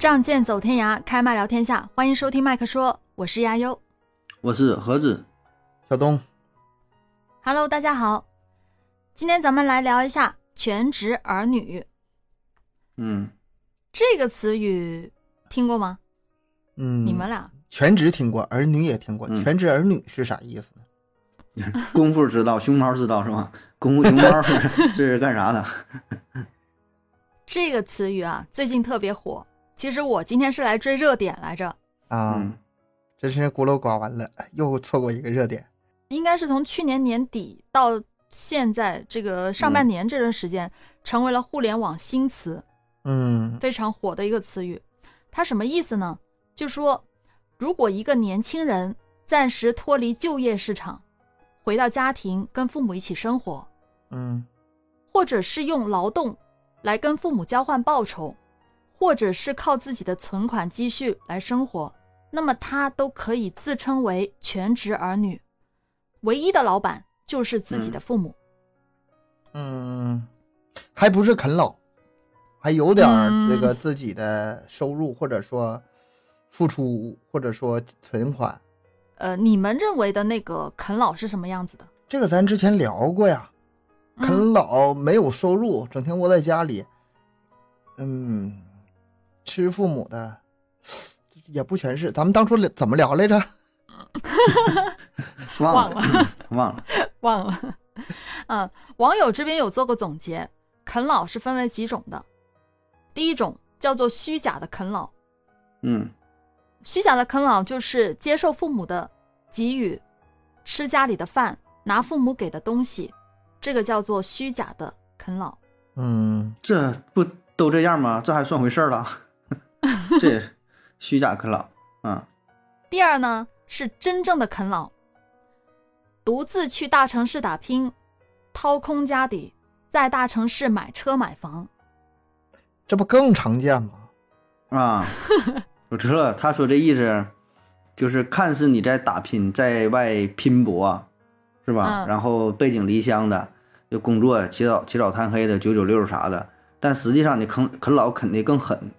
仗剑走天涯，开麦聊天下。欢迎收听麦克说，我是亚优。我是盒子，小东。Hello，大家好。今天咱们来聊一下全职儿女嗯，这个词语，听过吗？嗯，你们俩全职听过，儿女也听过，嗯全职儿女是啥意思呢？功夫知道，熊猫知道是吧？功夫熊猫是 这是干啥的？这个词语啊，最近特别火。其实我今天是来追热点来着，啊，嗯真是孤陋寡闻了，又错过一个热点。应该是从去年年底到现在这个上半年这段时间，成为了互联网新词。嗯非常火的一个词语。它什么意思呢？就说如果一个年轻人暂时脱离就业市场，回到家庭跟父母一起生活，嗯或者是用劳动来跟父母交换报酬，或者是靠自己的存款积蓄来生活，那么他都可以自称为全职儿女，唯一的老板就是自己的父母。嗯，还不是啃老，还有点这个自己的收入，或者说付出，或者说存款。呃，你们认为的那个啃老是什么样子的？这个咱之前聊过呀，嗯啃老没有收入，整天窝在家里，嗯，吃父母的，也不全是。咱们当初怎么聊来着？忘忘了，嗯忘了。忘了。嗯，网友这边有做过总结，啃老是分为几种的。第一种叫做虚假的啃老，嗯虚假的啃老就是接受父母的给予，吃家里的饭，拿父母给的东西，这个叫做虚假的啃老。嗯，这不都这样吗？这还算回事儿了？这也是虚假啃老啊。第二呢是真正的啃老，独自去大城市打拼，掏空家底，在大城市买车买房。这不更常见吗？啊，我知道了，他说这意思就是看似你在打拼，在外拼搏，是吧？嗯然后背井离乡的，就工作起早起早贪黑的九九六啥的，但实际上你啃啃老啃的更狠，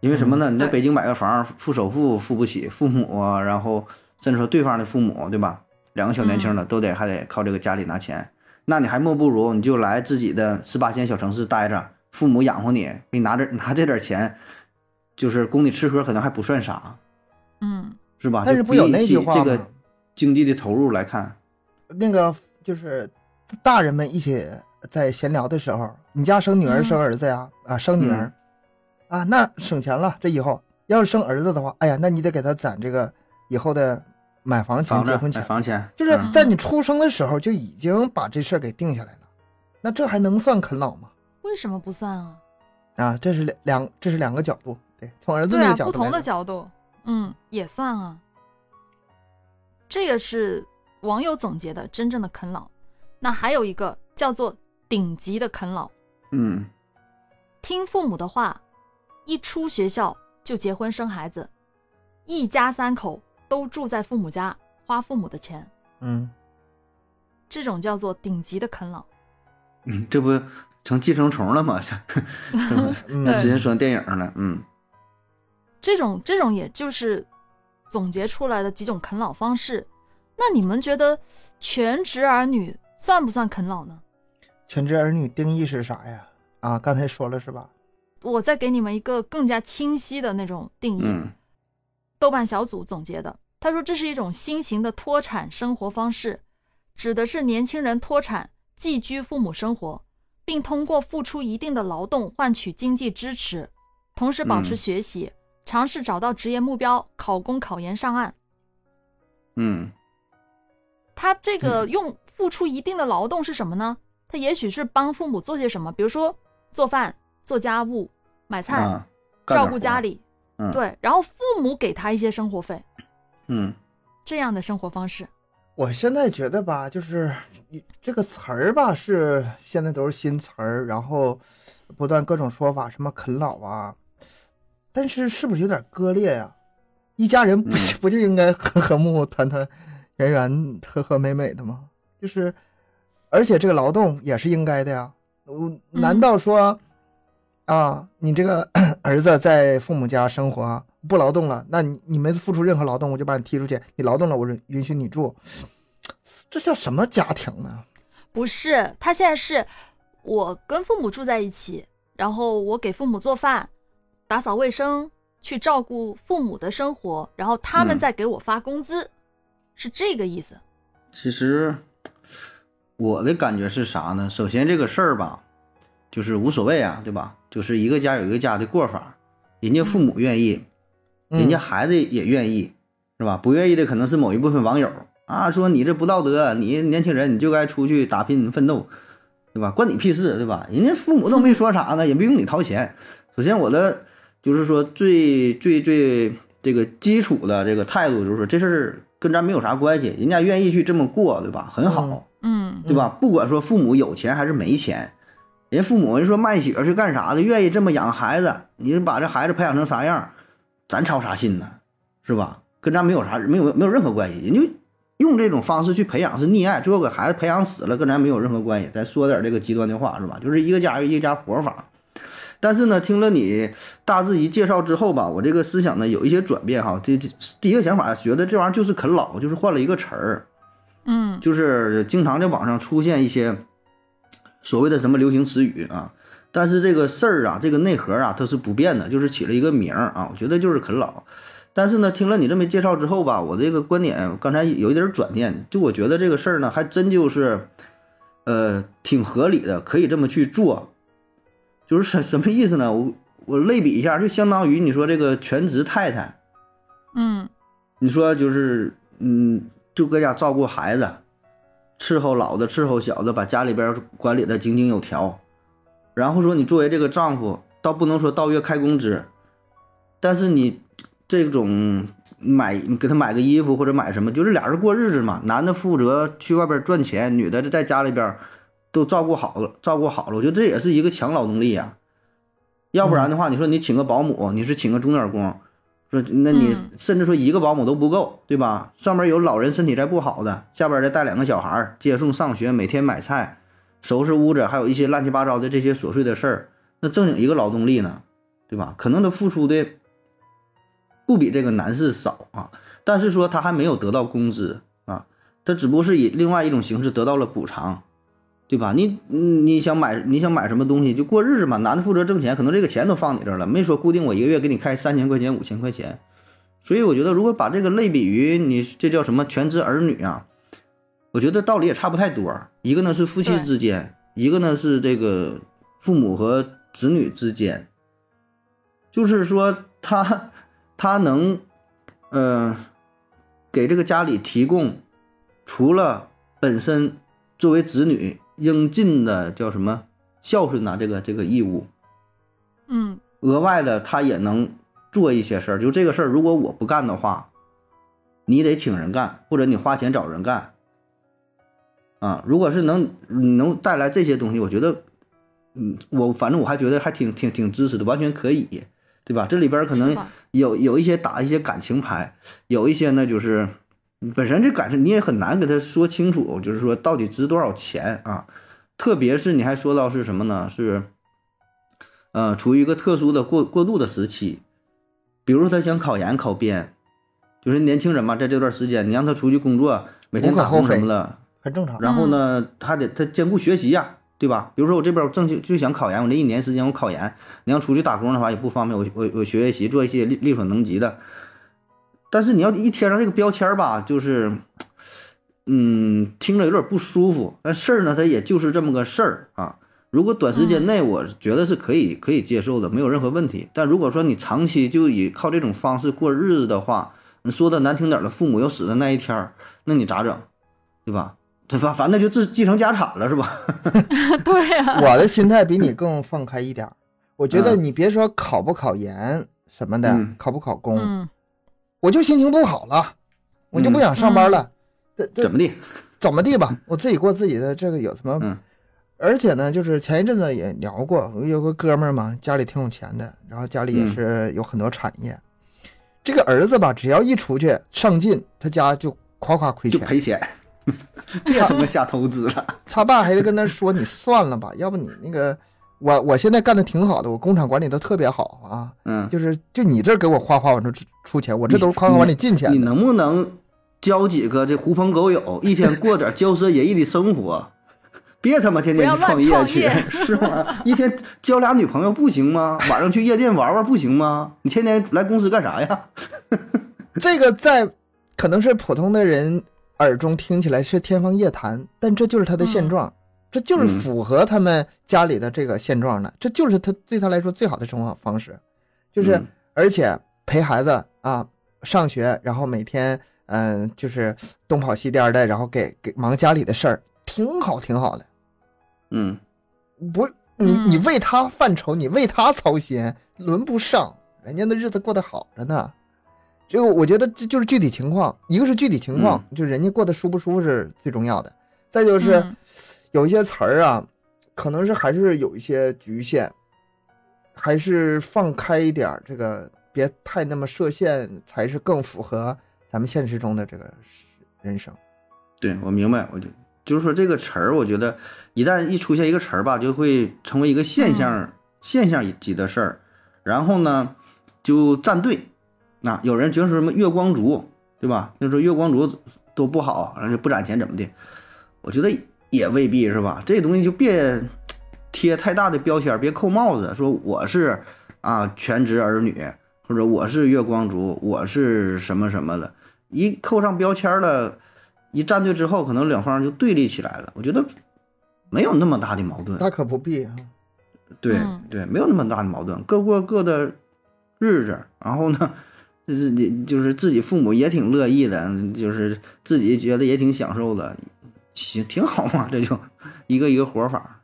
因为什么呢？你在北京买个房，付首付付不起，父母啊，然后甚至说对方的父母，对吧？两个小年轻的都得还得靠这个家里拿钱，那你还莫不如你就来自己的十八线小城市待着，父母养活你，给你拿着拿这点钱，就是供你吃喝，可能还不算啥，嗯，是吧？但是不有那句话吗？这个经济的投入来看，那个就是大人们一起在闲聊的时候，你家生女儿嗯生儿子呀？啊，生女儿、啊，那省钱了。这以后要是生儿子的话，哎呀，那你得给他攒这个以后的买房钱、结婚钱，房钱，就是嗯在你出生的时候就已经把这事儿给定下来了。那这还能算啃老吗？为什么不算啊？啊，这是两两，这是两个角度。对，从儿子那个角度不同的角度，嗯，也算啊。这个是网友总结的真正的啃老。那还有一个叫做顶级的啃老，嗯听父母的话，一出学校就结婚生孩子，一家三口都住在父母家，花父母的钱，嗯，这种叫做顶级的啃老。嗯，这不成寄生虫了吗？那之前说电影了，嗯这种这种也就是总结出来的几种啃老方式。那你们觉得全职儿女算不算啃老呢？全职儿女定义是啥呀？啊，刚才说了是吧？我再给你们一个更加清晰的那种定义。嗯豆瓣小组总结的，他说这是一种新型的脱产生活方式，指的是年轻人脱产寄居父母生活，并通过付出一定的劳动换取经济支持，同时保持嗯学习，尝试找到职业目标，考公考研上岸。嗯他这个用付出一定的劳动是什么呢？他也许是帮父母做些什么，比如说做饭、做家务、买菜、啊，照顾家里，嗯对，然后父母给他一些生活费，嗯这样的生活方式。我现在觉得吧，就是这个词儿吧，是现在都是新词儿，然后不断各种说法，什么啃老啊，但是是不是有点割裂呀、一家人不、嗯不就应该和和睦睦、团团圆圆、和和美美的吗？就是，而且这个劳动也是应该的呀。我难道说，啊，你这个 儿子在父母家生活不劳动了，那你你没付出任何劳动，我就把你踢出去。你劳动了，我允允许你住，这叫什么家庭呢？不是，他现在是我跟父母住在一起，然后我给父母做饭、打扫卫生，去照顾父母的生活，然后他们嗯再给我发工资，是这个意思。其实我的感觉是啥呢？首先这个事儿吧，就是无所谓啊，对吧？就是一个家有一个家的过法，人家父母愿意，人家嗯孩子也愿意，是吧？不愿意的可能是某一部分网友啊，说你这不道德，你年轻人你就该出去打拼奋斗，对吧？关你屁事，对吧？人家父母都没说啥呢，也不用你掏钱。首先我的就是说最最最这个基础的这个态度就是说这事儿跟咱没有啥关系，人家愿意去这么过，对吧？很好。嗯嗯对吧？不管说父母有钱还是没钱，人父母人说卖血是干啥的，愿意这么养孩子，你把这孩子培养成啥样，咱操啥心呢？是吧？跟咱没有啥没有没有任何关系，人就用这种方式去培养是溺爱，最后给孩子培养死了，跟咱没有任何关系。咱说点这个极端的话是吧？就是一个家一个家活法。但是呢，听了你大致一介绍之后吧，我这个思想呢有一些转变哈。这这第一个想法觉得这玩意儿就是啃老，就是换了一个词儿。嗯就是经常在网上出现一些所谓的什么流行词语啊，但是这个事儿啊，这个内核啊，它是不变的，就是起了一个名儿啊，我觉得就是啃老。但是呢，听了你这么介绍之后吧，我这个观点刚才有一点转变，就我觉得这个事儿呢，还真就是，呃，挺合理的，可以这么去做。就是什什么意思呢？我我类比一下，就相当于你说这个全职太太，嗯你说就是，嗯，就搁家照顾孩子，伺候老的，伺候小的，把家里边管理的井井有条。然后说你作为这个丈夫，倒不能说到月开工资，但是你这种买给他买个衣服或者买什么，就是俩人过日子嘛。男的负责去外边赚钱，女的在家里边都照顾好了，照顾好了。我觉得这也是一个强劳动力呀、要不然的话，你说你请个保姆，你是请个钟点工，说那你嗯甚至说一个保姆都不够，对吧？上面有老人身体再不好的，下边再带两个小孩接送上学，每天买菜、收拾屋子，还有一些乱七八糟的这些琐碎的事儿，那正经一个劳动力呢，对吧？可能他付出的不比这个男士少啊，但是说他还没有得到工资啊，他只不过是以另外一种形式得到了补偿。对吧？你嗯你想买你想买什么东西就过日子嘛，男的负责挣钱，可能这个钱都放你这儿了，没说固定我一个月给你开三千块钱五千块钱，所以我觉得如果把这个类比于你这叫什么全职儿女啊，我觉得道理也差不太多。一个呢是夫妻之间，一个呢是这个父母和子女之间，就是说他他能呃给这个家里提供除了本身作为子女应尽的叫什么孝顺呐、这个这个义务，嗯额外的他也能做一些事儿。就这个事儿，如果我不干的话，你得请人干，或者你花钱找人干。啊，如果是能能带来这些东西，我觉得，嗯，我反正我还觉得还挺挺挺支持的，完全可以，对吧？这里边可能有有一些打一些感情牌，有一些呢就是本身这感受你也很难给他说清楚，就是说到底值多少钱啊？特别是你还说到是什么呢？是，呃，处于一个特殊的过过渡的时期，比如说他想考研考编，就是年轻人嘛，在这段时间你让他出去工作，每天打工什么的，很正常。然后呢，他得他兼顾学习呀、对吧？比如说我这边我正就就想考研，我这一年时间我考研，你要出去打工的话也不方便，我我我学学习，做一些力力所能及的。但是你要一贴上这个标签儿吧，就是，嗯，听着有点不舒服。但事儿呢，它也就是这么个事儿啊。如果短时间内，我觉得是可以可以接受的，没有任何问题。但如果说你长期就以靠这种方式过日子的话，你说的难听点儿的，父母要死的那一天儿，那你咋整？对吧？他反反正就继继承家产了，是吧？对啊，我的心态比你更放开一点儿。我觉得嗯你别说考不考研什么的，嗯考不考公，嗯我就心情不好了，我就不想上班了。这这怎么地？怎么地吧，我自己过自己的这个有什么？嗯而且呢，就是前一阵子也聊过，我有个哥们儿嘛，家里挺有钱的，然后家里也嗯是有很多产业。这个儿子吧，只要一出去上进，他家就夸夸亏钱。就赔钱，别他妈瞎投资了。他爸还得跟他说：“你算了吧，要不你那个我我现在干的挺好的，我工厂管理的特别好啊，嗯，就是就你这给我哗哗往这出出钱，我这都是夸夸往里进钱的。你能不能交几个这狐朋狗友，一天过点 骄奢淫逸的生活？别他妈天天去创业去业，是吗？一天交俩女朋友不行吗？晚上去夜店玩玩不行吗？你天天来公司干啥呀？这个在可能是普通的人耳中听起来是天方夜谭，但这就是他的现状，这就是嗯。符合他们家里的这个现状的，这就是他对他来说最好的生活方式，就是、嗯。而且陪孩子啊上学，然后每天嗯、就是东跑西颠的，然后给给忙家里的事儿，挺好挺好的。嗯，不，你嗯。你为他犯愁，你为他操心，轮不上，人家的日子过得好着呢。这个我觉得这就是具体情况，一个是具体情况，就人家过得舒不舒服是最重要的。再就是、嗯有一些词儿啊，可能是还是有一些局限，还是放开一点儿，这个别太那么设限，才是更符合咱们现实中的这个人生。对我明白，我就就是说这个词儿，我觉得一旦一出现一个词儿吧，就会成为一个现象、现象级的事儿，然后呢就站队。那、有人觉得说什么月光族，对吧？就说月光族都不好，而且不攒钱怎么的？我觉得也未必是吧？这东西就别贴太大的标签，别扣帽子，说我是啊全职儿女，或者我是月光族，我是什么什么的。一扣上标签了，一站队之后，可能两方就对立起来了。我觉得没有那么大的矛盾，大可不必啊。对嗯对，没有那么大的矛盾，各过各的日子。然后呢，就是你就是自己父母也挺乐意的，就是自己觉得也挺享受的，行，挺好嘛，这就一个一个活法。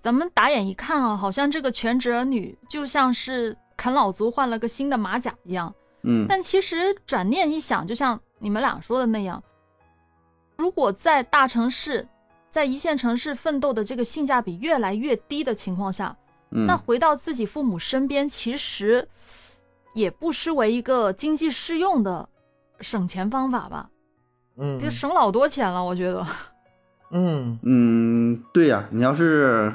咱们打眼一看啊，好像这个全职儿女就像是啃老族换了个新的马甲一样。嗯但其实转念一想，就像你们俩说的那样，如果在大城市、在一线城市奋斗的这个性价比越来越低的情况下，嗯，那回到自己父母身边，其实也不失为一个经济适用的省钱方法吧？嗯就省老多钱了，我觉得。嗯嗯，对呀、你要是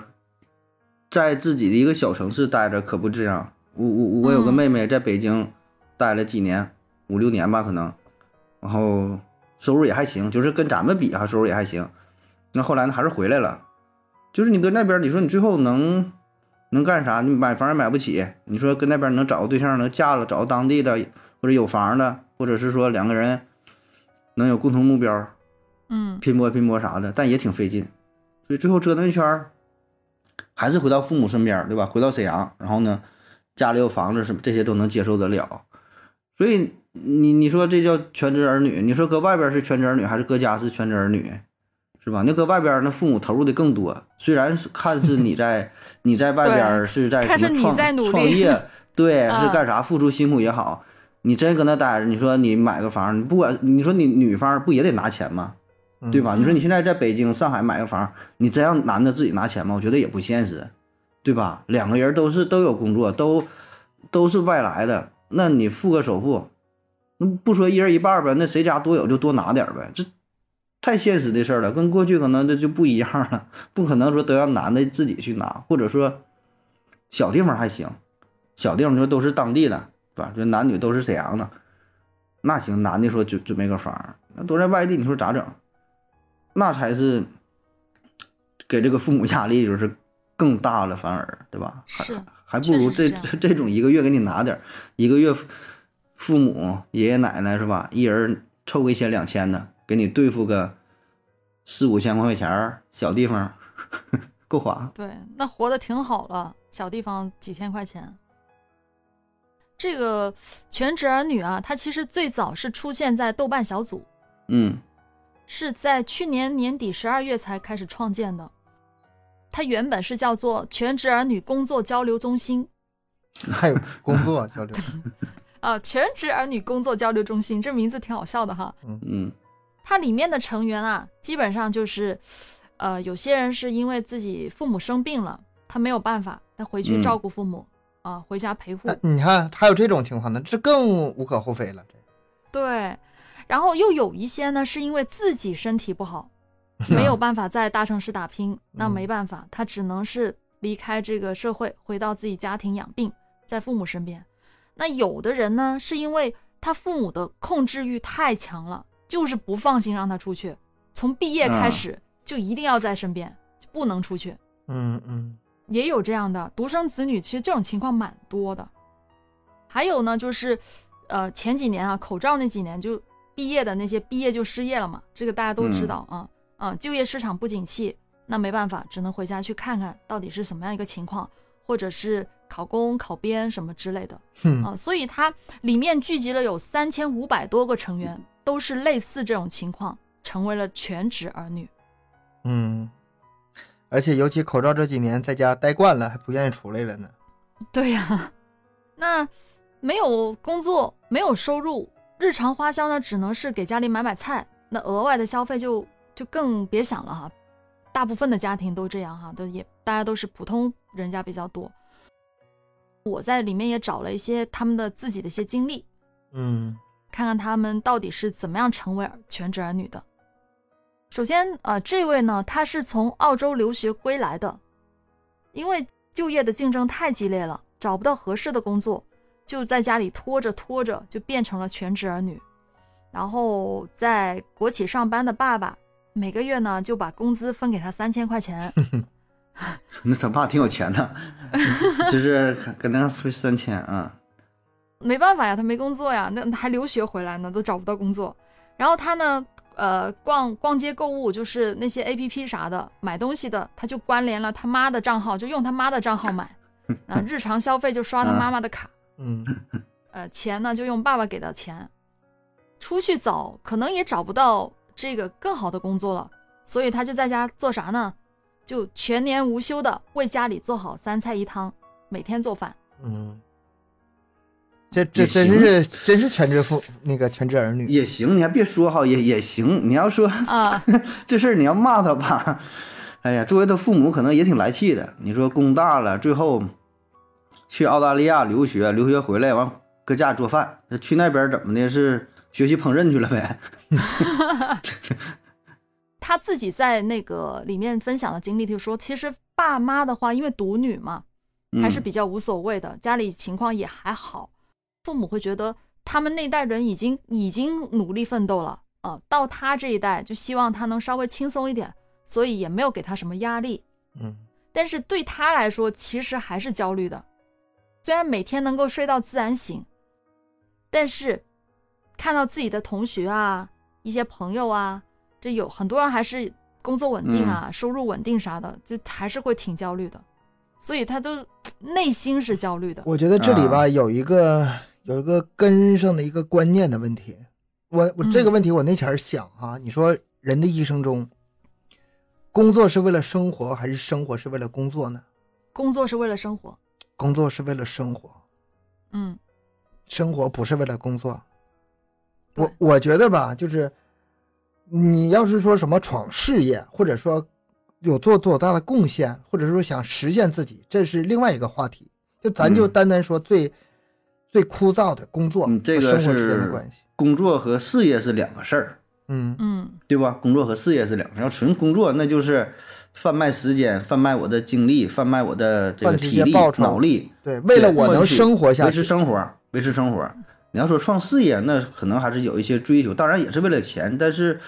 在自己的一个小城市待着，可不这样。我我我有个嗯妹妹在北京待了几年，五六年吧，可能，然后收入也还行，就是跟咱们比啊，收入也还行。那后来呢，还是回来了。就是你搁那边，你说你最后能能干啥？你买房也买不起。你说跟那边能找个对象，能嫁了，找个当地的或者有房的，或者是说两个人能有共同目标，嗯拼搏拼搏啥的，但也挺费劲，所以最后折腾一圈儿，还是回到父母身边儿，对吧？回到沈阳，然后呢，家里有房子什么这些都能接受得了，所以你你说这叫全职儿女，你说搁外边儿是全职儿女，还是搁家是全职儿女，是吧？那搁外边儿那父母投入的更多，虽然是看似你在 你在外边儿是在什么创在创业，对，啊是干啥付出辛苦也好。你真搁那待着，你说你买个房，你不管你说你女方不也得拿钱吗？嗯对吧？你说你现在在北京、上海买个房，你真让男的自己拿钱吗？我觉得也不现实，对吧？两个人都是都有工作，都都是外来的，那你付个首付，那不说一人一半儿呗，那谁家多有就多拿点儿呗，这太现实的事儿了，跟过去可能这就不一样了，不可能说都让男的自己去拿，或者说小地方还行，小地方你说都是当地的，对吧？就男女都是沈阳的，那行，男的说准准备个房，那都在外地，你说咋整？那才是给这个父母压力就是更大了，反而对吧？还是还不如这这这种一个月给你拿点儿，一个月父父母爷爷奶奶是吧？一人凑个一千两千的，给你对付个四五千块钱儿，小地方 够花。对，那活的挺好了，小地方几千块钱。这个全职儿女啊，它其实最早是出现在豆瓣小组，嗯是在去年年底十二月才开始创建的。它原本是叫做全职儿女工作交流中心 还有工作交流，啊、全职儿女工作交流中心，这名字挺好笑的哈。嗯嗯它里面的成员啊，基本上就是，呃，有些人是因为自己父母生病了，他没有办法，他回去嗯照顾父母啊、回家陪护。那你看还有这种情况呢，这更无可厚非了。这对，然后又有一些呢，是因为自己身体不好，没有办法在大城市打拼，那嗯没办法，他只能是离开这个社会，回到自己家庭养病，在父母身边。那有的人呢，是因为他父母的控制欲太强了，就是不放心让他出去，从毕业开始就一定要在身边，就不能出去。嗯嗯也有这样的独生子女，其实这种情况蛮多的。还有呢，就是，呃，前几年啊，口罩那几年就毕业的那些毕业就失业了嘛，这个大家都知道啊啊，就业市场不景气，那没办法，只能回家去看看到底是什么样一个情况，或者是考公、考编什么之类的嗯啊。所以它里面聚集了有三千五百多个成员，都是类似这种情况，成为了全职儿女。嗯，而且尤其口罩这几年在家待惯了，还不愿意出来了呢。对呀、那没有工作，没有收入，日常花销呢，只能是给家里买买菜，那额外的消费就就更别想了哈。大部分的家庭都这样哈，都也大家都是普通人家比较多。我在里面也找了一些他们的自己的一些经历，嗯看看他们到底是怎么样成为全职儿女的。首先，呃，这位呢，他是从澳洲留学归来的，因为就业的竞争太激烈了，找不到合适的工作，就在家里拖着拖着就变成了全职儿女。然后在国企上班的爸爸，每个月呢就把工资分给他三千块钱，那他爸挺有钱的，就是跟那分三千啊。没办法呀，他没工作呀，那还留学回来呢，都找不到工作。然后他呢，呃，逛逛街购物，就是那些 A P P 啥的，买东西的，他就关联了他妈的账号，就用他妈的账号买。啊，日常消费就刷他妈妈的卡，嗯呃，钱呢就用爸爸给的钱。出去找可能也找不到这个更好的工作了，所以他就在家做啥呢？就全年无休的为家里做好三菜一汤，每天做饭。嗯，这这真是真是全职父那个全职儿女。也行，你还别说哈，也也行。你要说啊，这事儿，你要骂他吧，哎呀，作为他父母可能也挺来气的。你说工大了，最后去澳大利亚留学，留学回来完搁家做饭，那去那边怎么的？是学习烹饪去了呗？他自己在那个里面分享的经历，就说其实爸妈的话，因为独女嘛，还是嗯比较无所谓的，家里情况也还好，父母会觉得他们那代人已经已经努力奋斗了啊、到他这一代就希望他能稍微轻松一点，所以也没有给他什么压力。嗯但是对他来说，其实还是焦虑的。虽然每天能够睡到自然醒，但是看到自己的同学啊、一些朋友啊，这有很多人还是工作稳定啊、收入稳定啥的，就还是会挺焦虑的。所以他都内心是焦虑的。我觉得这里吧有一个有一个根上的一个观念的问题。我我这个嗯问题我那前儿想哈、你说人的一生中，工作是为了生活还是生活是为了工作呢？工作是为了生活，工作是为了生活，嗯，生活不是为了工作。我我觉得吧，就是你要是说什么闯事业，或者说有做多大的贡献，或者说想实现自己，这是另外一个话题。就咱就嗯单单说最、最枯燥的工作嗯，这个和生活之间的是关系。工作和事业是两个事儿，嗯嗯，对吧？工作和事业是两个事。要纯工作，那就是贩卖时间、贩卖我的精力、贩卖我的这个体力、脑力，对，为了我能生活下去维持，生活，维持生活。你要说创事业，那可能还是有一些追求，当然也是为了钱，但是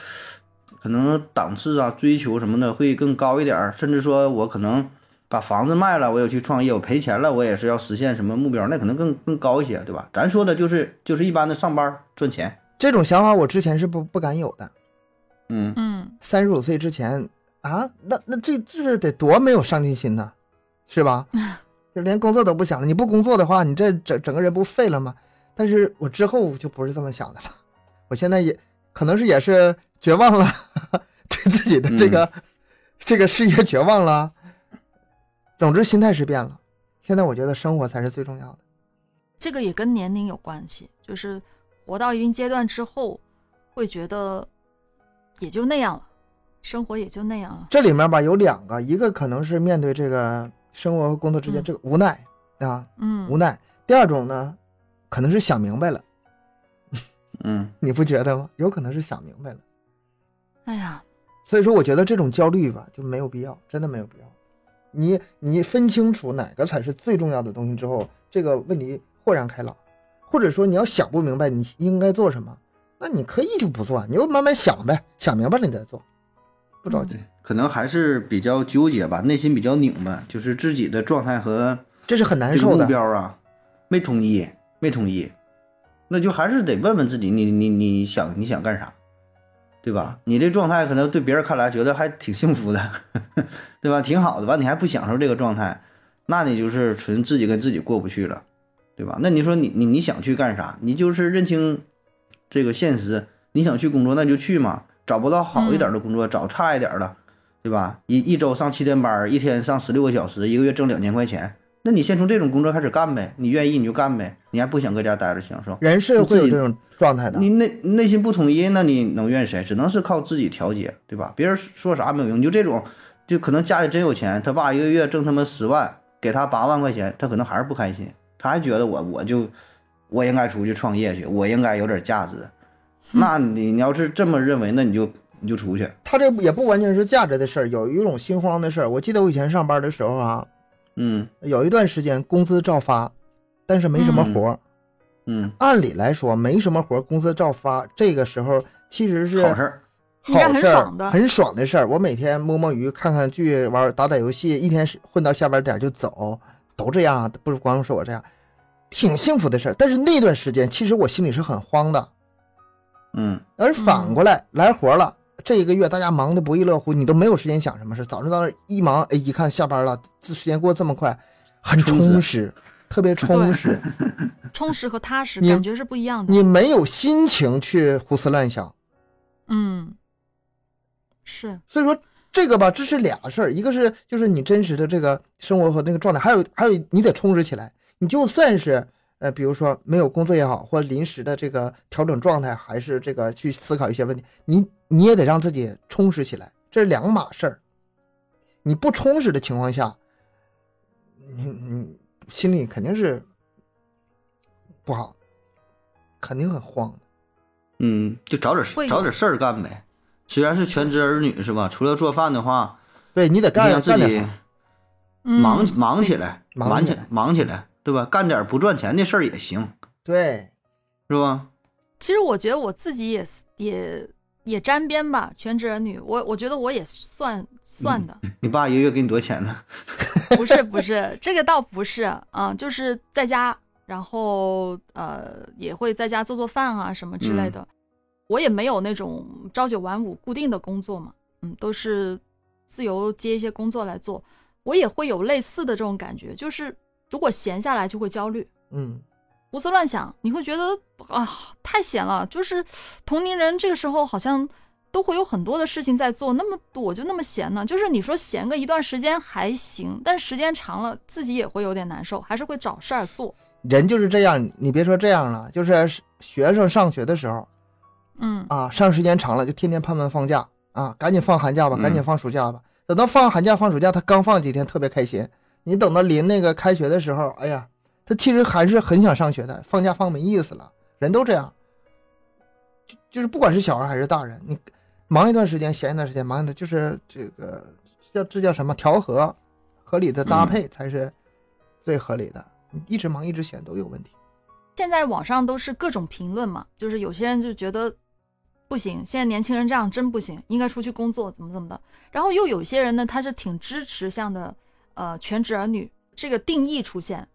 可能档次啊、追求什么的会更高一点儿。甚至说我可能把房子卖了，我也去创业，我赔钱了，我也是要实现什么目标，那可能更更高一些，对吧？咱说的就是就是一般的上班赚钱，这种想法我之前是不不敢有的。嗯嗯，三十五岁之前啊，那那这这得多没有上进心呢，是吧？就连工作都不想了。你不工作的话，你这整整个人不废了吗？但是我之后就不是这么想的了。我现在也可能是也是绝望了，对自己的这个、这个事业绝望了。总之，心态是变了。现在我觉得生活才是最重要的。这个也跟年龄有关系，就是活到一定阶段之后，会觉得也就那样了，生活也就那样了。这里面吧有两个，一个可能是面对这个生活和工作之间嗯这个无奈啊，嗯，无奈。第二种呢，可能是想明白了，嗯 你不觉得吗？有可能是想明白了。哎呀，所以说，我觉得这种焦虑吧就没有必要，真的没有必要。你你分清楚哪个才是最重要的东西之后，这个问题豁然开朗。或者说你要想不明白你应该做什么，那你可以就不做，你就慢慢想呗，想明白了你再做，不着急。可能还是比较纠结吧，内心比较拧巴，就是自己的状态和这是很难受的目。标啊，没统一，没统一，那就还是得问问自己，你你你想你想干啥，对吧？你这状态可能对别人看来觉得还挺幸福的，对吧？挺好的，完你还不享受这个状态，那你就是纯自己跟自己过不去了，对吧？那你说你你你想去干啥？你就是认清这个现实，你想去工作那就去嘛，找不到好一点的工作，找差一点的，对吧？一一周上七天班，一天上十六个小时，一个月挣两千块钱，那你先从这种工作开始干呗，你愿意你就干呗，你还不想搁家待着享受，人是会有这种状态的。你内内心不统一，那你能怨谁？只能是靠自己调节，对吧？别人说啥没有用，你就这种，就可能家里真有钱，他爸一个月挣他妈十万，给他八万块钱，他可能还是不开心，他还觉得我我就我应该出去创业去，我应该有点价值。那你你要是这么认为，那你就你就出去，他这也不完全是价值的事儿，有一种心慌的事儿。我记得我以前上班的时候啊，嗯有一段时间工资照发，但是没什么活儿。嗯，按理来说没什么活儿，工资照发，这个时候其实是好事儿，应该很好事儿爽的很爽的事儿。我每天摸摸鱼，看看剧，玩打打游戏，一天混到下班点就走，都这样啊，不是光说我这样，挺幸福的事儿。但是那段时间，其实我心里是很慌的。嗯而反过来、来活了，这一个月大家忙得不亦乐乎，你都没有时间想什么事。早上到那儿一忙，哎，一看下班了，这时间过得这么快，很充实，特别充实。充实和踏实感觉是不一样的。你没有心情去胡思乱想，嗯，是，所以说这个吧，这是俩事儿，一个是就是你真实的这个生活和那个状态，还有还有你得充实起来。你就算是呃，比如说没有工作也好，或临时的这个调整状态，还是这个去思考一些问题，你你也得让自己充实起来，这是两码事儿。你不充实的情况下，你你心里肯定是不好，肯定很慌。嗯，就找点找点事儿干呗。虽然是全职儿女是吧？除了做饭的话，对你得你干让自己忙忙起来，忙起忙起来忙起来，对吧？干点不赚钱的事儿也行，对，是吧？其实我觉得我自己也也也沾边吧，全职儿女，我我觉得我也算算的，你爸一个月给你多少钱呢？不是不是，这个倒不是啊、就是在家，然后呃也会在家做做饭啊什么之类的。我也没有那种朝九晚五固定的工作嘛，嗯，都是自由接一些工作来做。我也会有类似的这种感觉，就是如果闲下来就会焦虑，嗯。胡思乱想，你会觉得啊太闲了，就是同龄人这个时候好像都会有很多的事情在做，那么我就那么闲呢？就是你说闲个一段时间还行，但时间长了自己也会有点难受，还是会找事儿做。人就是这样，你别说这样了，就是学生上学的时候嗯啊，上时间长了就天天盼盼放假啊，赶紧放寒假吧，嗯赶紧放暑假吧。等到放寒假放暑假，他刚放几天特别开心，你等到临那个开学的时候，哎呀，他其实还是很想上学的，放假放没意思了，人都这样，就就是不管是小孩还是大人，你忙一段时间，闲一段时间，忙一段就是这个叫这叫什么调和，合理的搭配才是最合理的。你一直忙一直闲都有问题。现在网上都是各种评论嘛，就是有些人就觉得不行，现在年轻人这样真不行，应该出去工作，怎么怎么的。然后又有些人呢，他是挺支持像的呃全职儿女这个定义出现，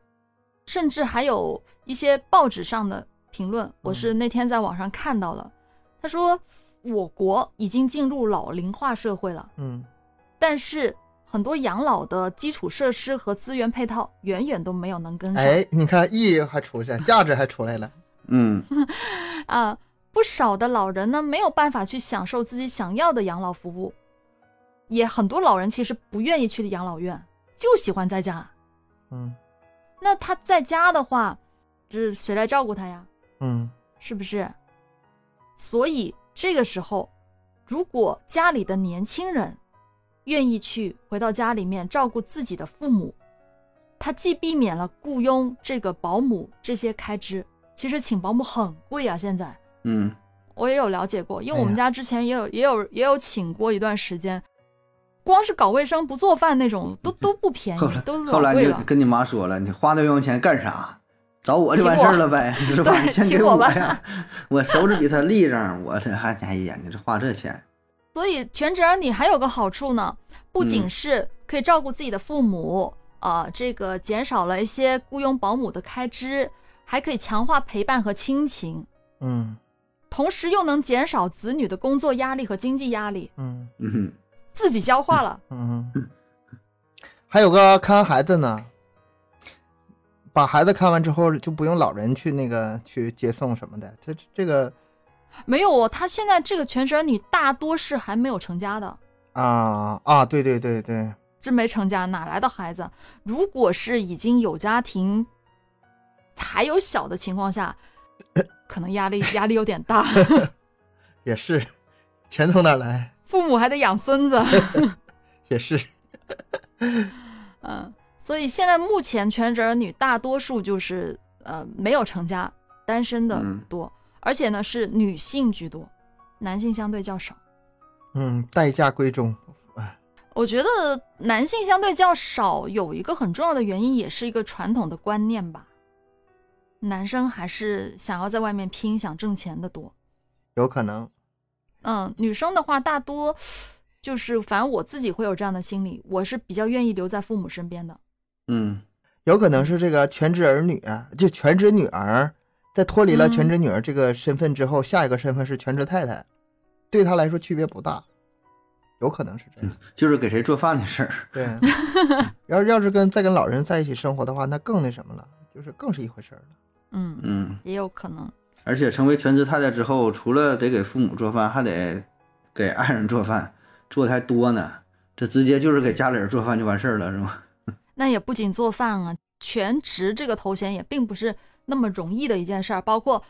甚至还有一些报纸上的评论，我是那天在网上看到了，他说我国已经进入老龄化社会了，嗯，但是很多养老的基础设施和资源配套远远都没有能跟上。哎，你看意义还出现，价值还出来了。嗯 啊，不少的老人呢没有办法去享受自己想要的养老服务，也很多老人其实不愿意去养老院，就喜欢在家。嗯那他在家的话，这谁来照顾他呀？嗯是不是？所以这个时候，如果家里的年轻人愿意去回到家里面照顾自己的父母，他既避免了雇佣这个保姆这些开支，其实请保姆很贵啊，现在。嗯。我也有了解过，因为我们家之前也有、也有也有请过一段时间，光是搞卫生不做饭那种都都不便宜后来，就跟你妈说了，你花那冤枉钱干啥？找我就完事儿了呗，是吧？对你先给我请我吧。呀，我手指比他利整，我这还哎呀，你这花这钱，所以全职儿女还有个好处呢，不仅嗯是可以照顾自己的父母，啊、这个减少了一些雇佣保姆的开支，还可以强化陪伴和亲情，嗯同时又能减少子女的工作压力和经济压力，嗯嗯，自己消化了。嗯，还有个看孩子呢，把孩子看完之后就不用老人去那个去接送什么的，这这个没有啊，他现在这个全职儿女大多是还没有成家的，啊啊，对对对对，真没成家哪来的孩子？如果是已经有家庭还有小的情况下，可能压力 压力有点大，也是，钱从哪来？父母还得养孙子。也是，嗯，所以现在目前全职儿女大多数就是呃没有成家，单身的嗯多，而且呢是女性居多，男性相对较少。嗯，待嫁闺中，哎，我觉得男性相对较少，有一个很重要的原因，也是一个传统的观念吧。男生还是想要在外面拼、想挣钱的多。有可能，嗯，女生的话，大多就是反正我自己会有这样的心理，我是比较愿意留在父母身边的。嗯有可能是这个全职儿女啊，就全职女儿，在脱离了嗯全职女儿这个身份之后，下一个身份是全职太太，对她来说区别不大，有可能是这样。就是给谁做饭的事儿，对，要要是跟再跟老人在一起生活的话，那更那什么了，就是更是一回事儿了。嗯，嗯，也有可能。而且成为全职太太之后，除了得给父母做饭，还得给爱人做饭，做的还多呢，这直接就是给家里人做饭就完事儿了，是吗？那也不仅做饭啊，全职这个头衔也并不是那么容易的一件事儿，包括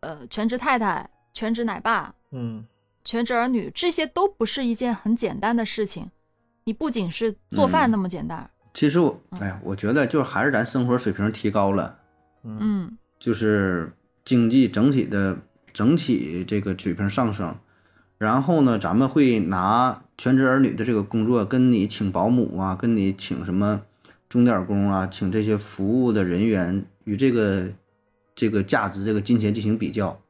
呃全职太太、全职奶爸、嗯。全职儿女，这些都不是一件很简单的事情。你不仅是做饭嗯。那么简单，其实我，哎呀，我觉得就是还是咱生活水平提高了，嗯。嗯就是经济整体的整体这个水平上升，然后呢，咱们会拿全职儿女的这个工作跟你请保姆啊，跟你请什么钟点工啊，请这些服务的人员与这个这个价值、这个金钱进行比较。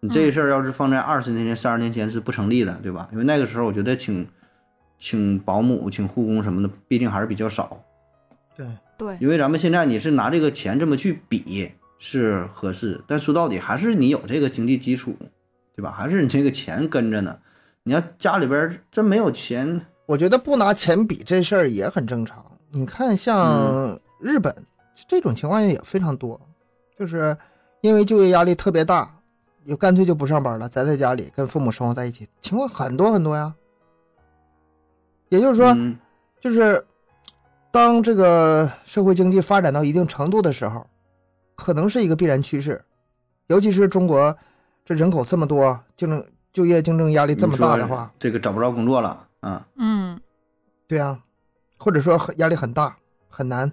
你这事儿要是放在二十年前、三十年前是不成立的，对吧？因为那个时候我觉得请请保姆、请护工什么的，毕竟还是比较少。对，对，因为咱们现在你是拿这个钱这么去比是合适，但说到底还是你有这个经济基础，对吧？还是你这个钱跟着呢。你要家里边真没有钱，我觉得不拿钱比这事儿也很正常。你看，像日本、这种情况也非常多，就是因为就业压力特别大，就干脆就不上班了，宅在家里跟父母生活在一起，情况很多很多呀。也就是说，嗯就是当这个社会经济发展到一定程度的时候，可能是一个必然趋势。尤其是中国这人口这么多，竞争就业竞争压力这么大的话，，这个找不着工作了啊。嗯，对啊、或者说很压力很大很难，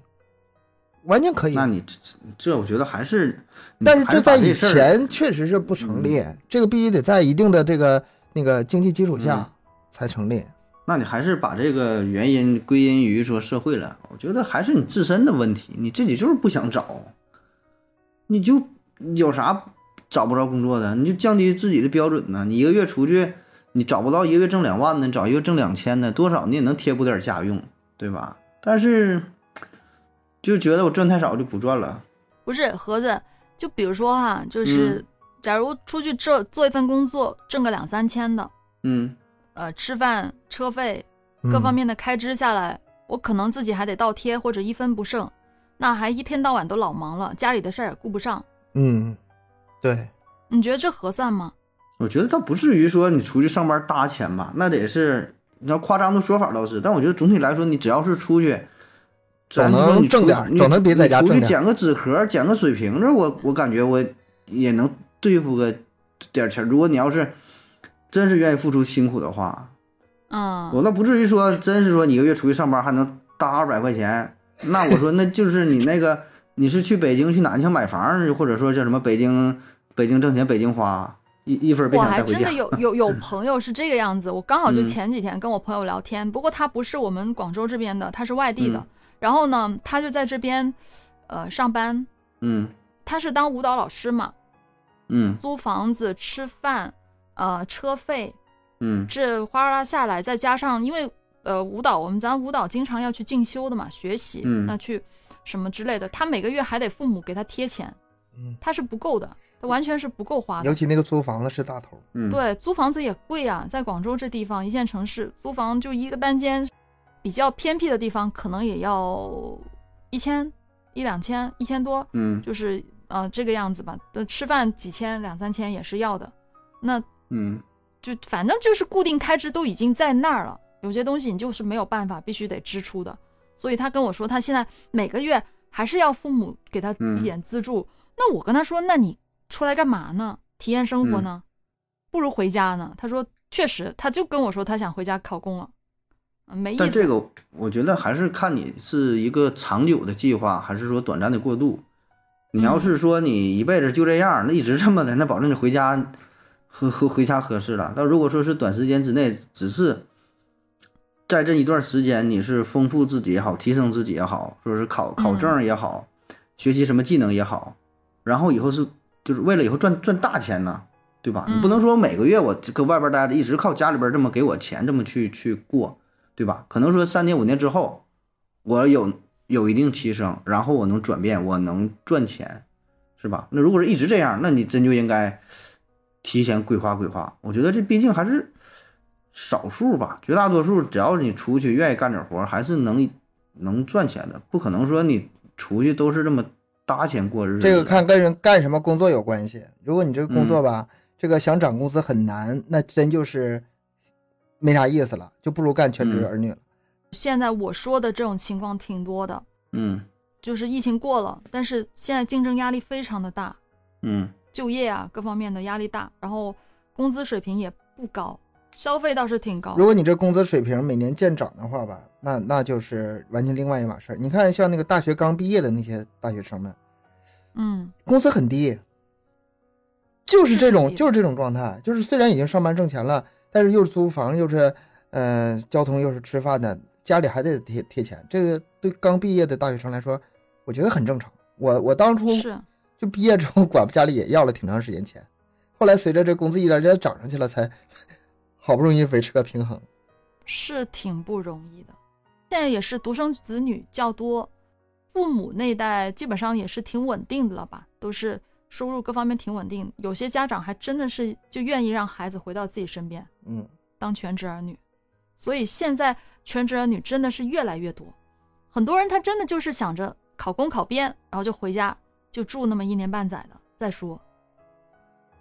完全可以。那你这这，我觉得还是，但是这在以前确实是不成立，这个必须得在一定的这个那个经济基础下嗯才成立。那你还是把这个原因归因于说社会了。我觉得还是你自身的问题，你自己就是不想找，你就有啥找不着工作的，你就降低自己的标准呢。你一个月出去，你找不到一个月挣两万的，找一个挣两千的，多少你也能贴补点家用，对吧？但是就觉得我赚太少就不赚了，不是盒子，就比如说哈，就是嗯假如出去这做一份工作，挣个两三千的，嗯呃，吃饭、车费各嗯方面的开支下来，我可能自己还得倒贴或者一分不剩，那还一天到晚都老忙了，家里的事儿也顾不上。嗯，对，你觉得这合算吗？我觉得倒不至于说你出去上班搭钱吧，那得是你要夸张的说法倒是，但我觉得总体来说，你只要是出去，咱能挣点你总能别在家你出去挣点儿捡个纸壳，捡个水瓶子，我我感觉我也能对付个点儿钱。如果你要是真是愿意付出辛苦的话，嗯，我倒不至于说真是说你一个月出去上班还能搭二百块钱，那我说那就是你那个你是去北京去哪？你想买房，或者说叫什么北京北京挣钱北京花，一一分别我还真的。有有有朋友是这个样子，我刚好就嗯。前几天跟我朋友聊天，不过他不是我们广州这边的，他是外地的。嗯。然后呢，他就在这边，呃，上班，嗯。他是当舞蹈老师嘛，嗯。租房子、吃饭，呃，车费，嗯。这哗啦啦下来，再加上因为呃舞蹈，我们咱舞蹈经常要去进修的嘛，学习，嗯。那去什么之类的，他每个月还得父母给他贴钱，嗯，他是不够的，他完全是不够花的。尤。其那个租房子是大头，嗯，对，租房子也贵啊，在广州这地方一线城市，租房就一个单间，比较偏僻的地方可能也要一千、一两千、一千多，嗯。就是呃这个样子吧。呃，吃饭几千、两三千也是要的，那嗯。就反正就是固定开支都已经在那儿了，有些东西你就是没有办法，必须得支出的。所以他跟我说，他现在每个月还是要父母给他嗯一点资助。那我跟他说，那你出来干嘛呢？体验生活呢？不如回家呢。他说，确实，他就跟我说他想回家考公了，嗯没意思。但这个我觉得还是看你是一个长久的计划，还是说短暂的过渡。你要嗯是说你一辈子就这样，那一直这么的，那保证你回家回回回家合适了。但如果说是短时间之内，只是在这一段时间，你是丰富自己也好，提升自己也好，说是考考嗯证也好，学习什么技能也好，然后以后是就是为了以后赚赚大钱呢，对吧？你不嗯能说每个月我搁外边待着，一直靠家里边这么给我钱，这么去去过，对吧？可能说三年五年之后，我有有一定提升，然后我能转变，我能赚钱，是吧？那如果是一直这样，那你真就应该提前规划规划。我觉得这毕竟还是少数吧，绝大多数只要是你出去愿意干点活，还是能能赚钱的，不可能说你出去都是这么搭钱过日子。这个看跟人干什么工作有关系。如果你这个工嗯作吧，这个想涨工资很难，那真就是没啥意思了，就不如干全职嗯儿女了。现在我说的这种情况挺多的，嗯就是疫情过了，但是现在竞争压力非常的大，嗯就业啊各方面的压力大，然后工资水平也不高，消费倒是挺高如。果你这工资水平每年见涨的话吧，那那就是完全另外一码事儿。你看，像那个大学刚毕业的那些大学生们，嗯，工资很低，就是这种就是这种状态，就是虽然已经上班挣钱了，但是又是租房又是呃交通又是吃饭的，家里还得贴贴钱。这个对刚毕业的大学生来说，我觉得很正常。我我当初是，就毕业之后管家里也要了挺长时间钱，后来随着这工资一点点涨上去了，才好不容易维持个平衡。是挺不容易的。现在也是独生子女较多，父母那代基本上也是挺稳定的了吧，都是收入各方面挺稳定。有些家长还真的是就愿意让孩子回到自己身边嗯，当全职儿女，所以现在全职儿女真的是越来越多。很多人他真的就是想着考公考编，然后就回家就住那么一年半载的再说。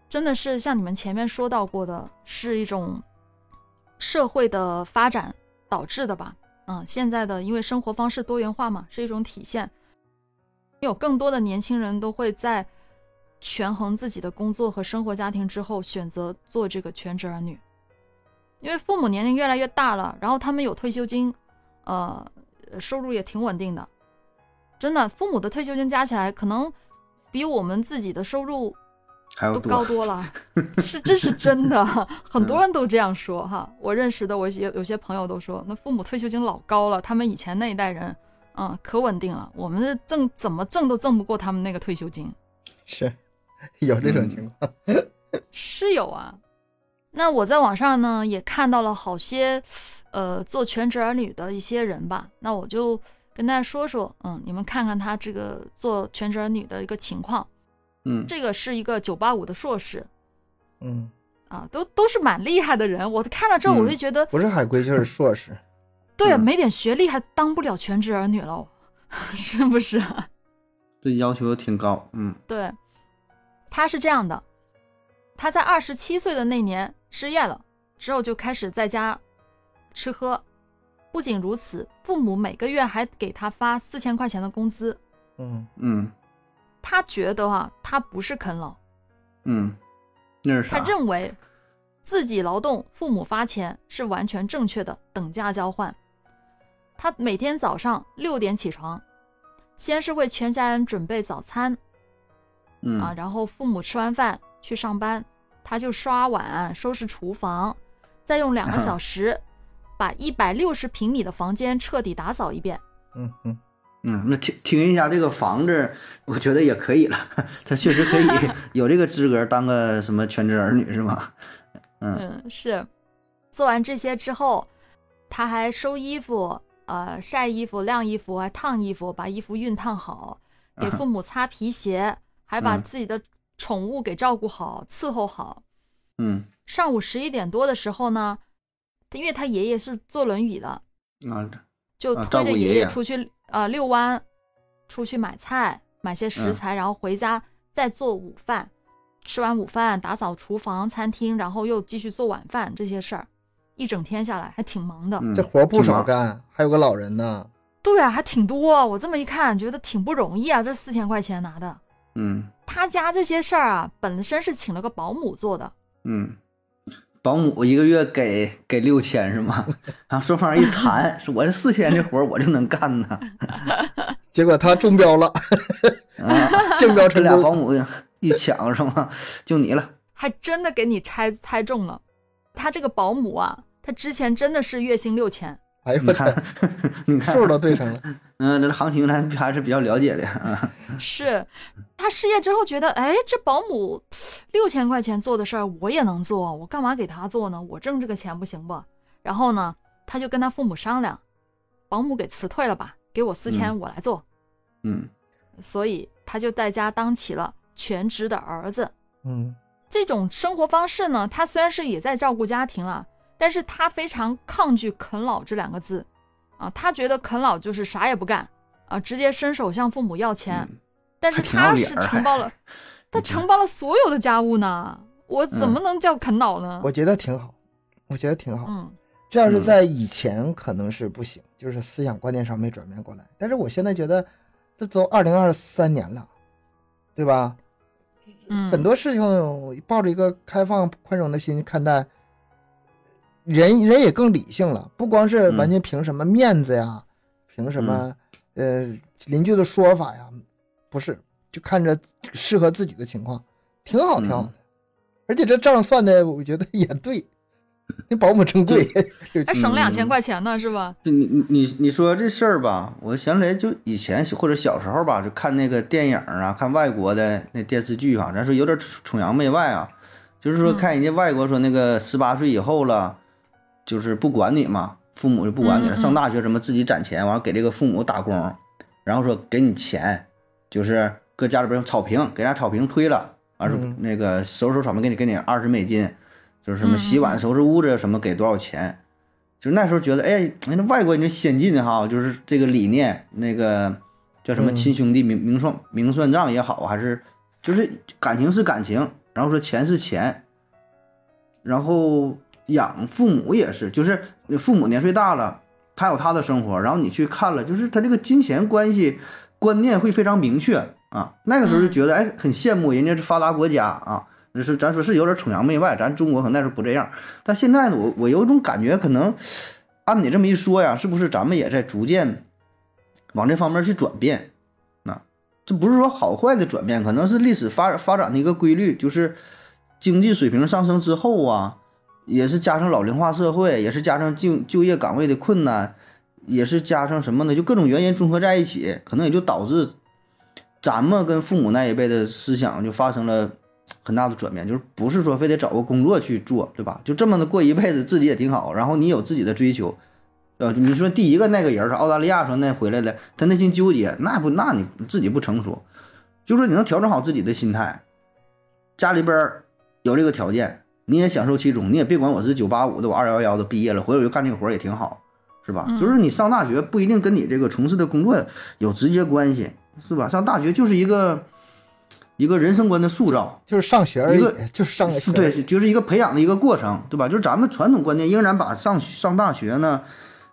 真的是像你们前面说到过的，是一种社会的发展导致的吧？嗯，现在的因为生活方式多元化嘛，是一种体现。有更多的年轻人都会在权衡自己的工作和生活家庭之后，选择做这个全职儿女。因为父母年龄越来越大了，然后他们有退休金，呃，收入也挺稳定的。真的，父母的退休金加起来可能比我们自己的收入还要多高多了，是这是真的，很多人都这样说哈。我认识的我有有些朋友都说，那父母退休金老高了，他们以前那一代人，嗯，可稳定了，我们的挣怎么挣都挣不过他们那个退休金，是有这种嗯情况。是有啊。那我在网上呢也看到了好些，呃，做全职儿女的一些人吧，那我就跟大家说说，嗯，你们看看他这个做全职儿女的一个情况。嗯这个是一个九八五的硕士，嗯，啊，都都是蛮厉害的人。我看了之后，我嗯就觉得，不是海归就是硕士。对啊，嗯没点学历还当不了全职儿女了，是不是？这要求挺高。嗯对，他是这样的，他在二十七岁的那年失业了，之后就开始在家吃喝。不仅如此，父母每个月还给他发四千块钱的工资。嗯嗯他觉得啊，他不是啃老，嗯，那是他？认为自己劳动，父母发钱是完全正确的，等价交换。他每天早上六点起床，先是为全家人准备早餐嗯啊，然后父母吃完饭去上班，他就刷碗、收拾厨房，再用两个小时把一百六十平米的房间彻底打扫一遍。嗯嗯，嗯，那听听一下这个房子，我觉得也可以了，他确实可以 有这个资格当个什么全职儿女是吗？嗯嗯，是。做完这些之后，他还收衣服、呃晒衣服、晾衣服、还烫衣服，把衣服熨烫好，给父母擦皮鞋，还把嗯自己的宠物给照顾好、伺候好。嗯上午十一点多的时候呢，因为他爷爷是坐轮椅的，啊就推着爷顾爷爷爷出去呃遛弯，出去买菜，买些食嗯材，然后回家再做午饭。吃完午饭，打扫厨房、餐厅，然后又继续做晚饭，这些事儿，一整天下来还挺忙的。嗯，这活不。少干，还有个老人呢。对啊，还挺多。我这么一看，觉得挺不容易啊，这四千块钱拿的。嗯他家这些事儿啊，本身是请了个保姆做的。嗯，保姆一个月给给六千是吗？然后双方一谈，说我这四千这活儿我就能干呢。结果他中标了，啊，竞标这成。俩保姆一抢是吗？就你了。还真的给你猜猜中了。他这个保姆啊，他之前真的是月薪六千。哎呦我你看天，，你看，数都对上了。嗯，这行情咱还是比较了解的啊。是他失业之后觉得，哎，这保姆六千块钱做的事儿我也能做，我干嘛给他做呢？我挣这个钱不行不？然后呢，他就跟他父母商量，保姆给辞退了吧，给我四千，嗯我来做。嗯所以他就在家当起了全职的儿子。嗯，这种生活方式呢，他虽然是也在照顾家庭了，但是他非常抗拒啃老这两个字，啊，他觉得啃老就是啥也不干，啊，直接伸手向父母要钱。嗯但是他是承包了，他 承包了所有的家务呢，我怎么能叫啃老呢？我觉得挺好，我觉得挺好。嗯这要是嗯在以前可能是不行，就是思想观念上没转变过来。但是我现在觉得，这都二零二三年了，对吧？嗯，很多事情抱着一个开放宽容的心看待，人人也更理性了，不光是完全凭什么面子呀，凭什么呃邻居的说法呀，不是，就看着适合自己的情况，挺好挺好的。而且这账算的，我觉得也对，那保姆真贵，还省两千嗯块钱呢，是吧？你你你你说这事儿吧，我想起来就以前或者小时候吧，就看那个电影啊，看外国的那电视剧哈、咱说有点崇洋媚外啊，就是说嗯。看人家外国说那个十八岁以后了，就是不管你嘛，父母就不管你了，上大学什么自己攒钱，完了给这个父母打工，然后说给你钱，就是搁家里边草坪给人家草坪推了，完了嗯。那个收拾收拾草坪给你给你二十美金，就是什么嗯洗碗嗯。收拾屋子什么给多少钱。就那时候觉得，哎，那外国人就先进哈，就是这个理念，那个叫什么嗯。亲兄弟明明算明算账也好，还是就是感情是感情，然后说钱是钱，然后养父母也是，就是父母年岁大了，他有他的生活，然后你去看了，就是他这个金钱关系观念会非常明确啊。那个时候就觉得，哎，很羡慕人家是发达国家啊。就是咱说是有点崇洋媚外，咱中国可能那时候不这样，但现在呢，我我有一种感觉，可能按你这么一说呀，是不是咱们也在逐渐往这方面去转变？啊，这不是说好坏的转变，可能是历史发发展的一个规律，就是经济水平上升之后啊，也是加上老龄化社会，也是加上就就业岗位的困难，也是加上什么呢？就各种原因综合在一起，可能也就导致咱们跟父母那一辈的思想就发生了很大的转变，就是不是说非得找个工作去做，对吧？就这么的过一辈子，自己也挺好，然后你有自己的追求，呃，你说第一个那个人是澳大利亚说那回来的，他内心纠结，那不那你自己不成熟，就说你能调整好自己的心态，家里边有这个条件，你也享受其中，你也别管我是九八五的，我二幺幺的毕业了，回来我就干这个活儿也挺好，是吧？嗯就是你上大学不一定跟你这个从事的工作有直接关系，是吧？上大学就是一个一个人生观的塑造，就是上学而已一个，就是上学。对，就是一个培养的一个过程，对吧？就是咱们传统观念仍然把上上大学呢，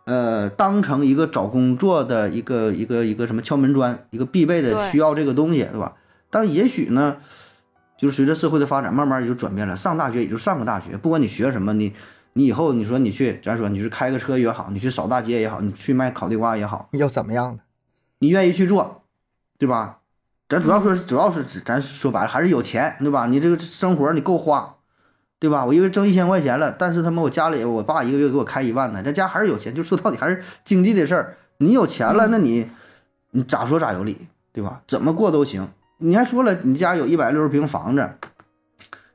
呃，当成一个找工作的一个一个一个什么敲门砖，一个必备的需要这个东西，对吧？但也许呢，就是随着社会的发展，慢慢也就转变了。上大学也就上个大学，不管你学什么，你你以后你说你去，咱说你是开个车也好，你去扫大街也好，你去卖烤地瓜也好，要怎么样的？你愿意去做，对吧？咱主要说，主要是咱说白了还是有钱，对吧？你这个生活你够花，对吧？我一个月挣一千块钱了，但是他妈我家里我爸一个月给我开一万呢，咱家还是有钱。就说到底还是经济的事儿。你有钱了，那你你咋说咋有理，对吧？怎么过都行。你还说了，你家有一百六十平房子，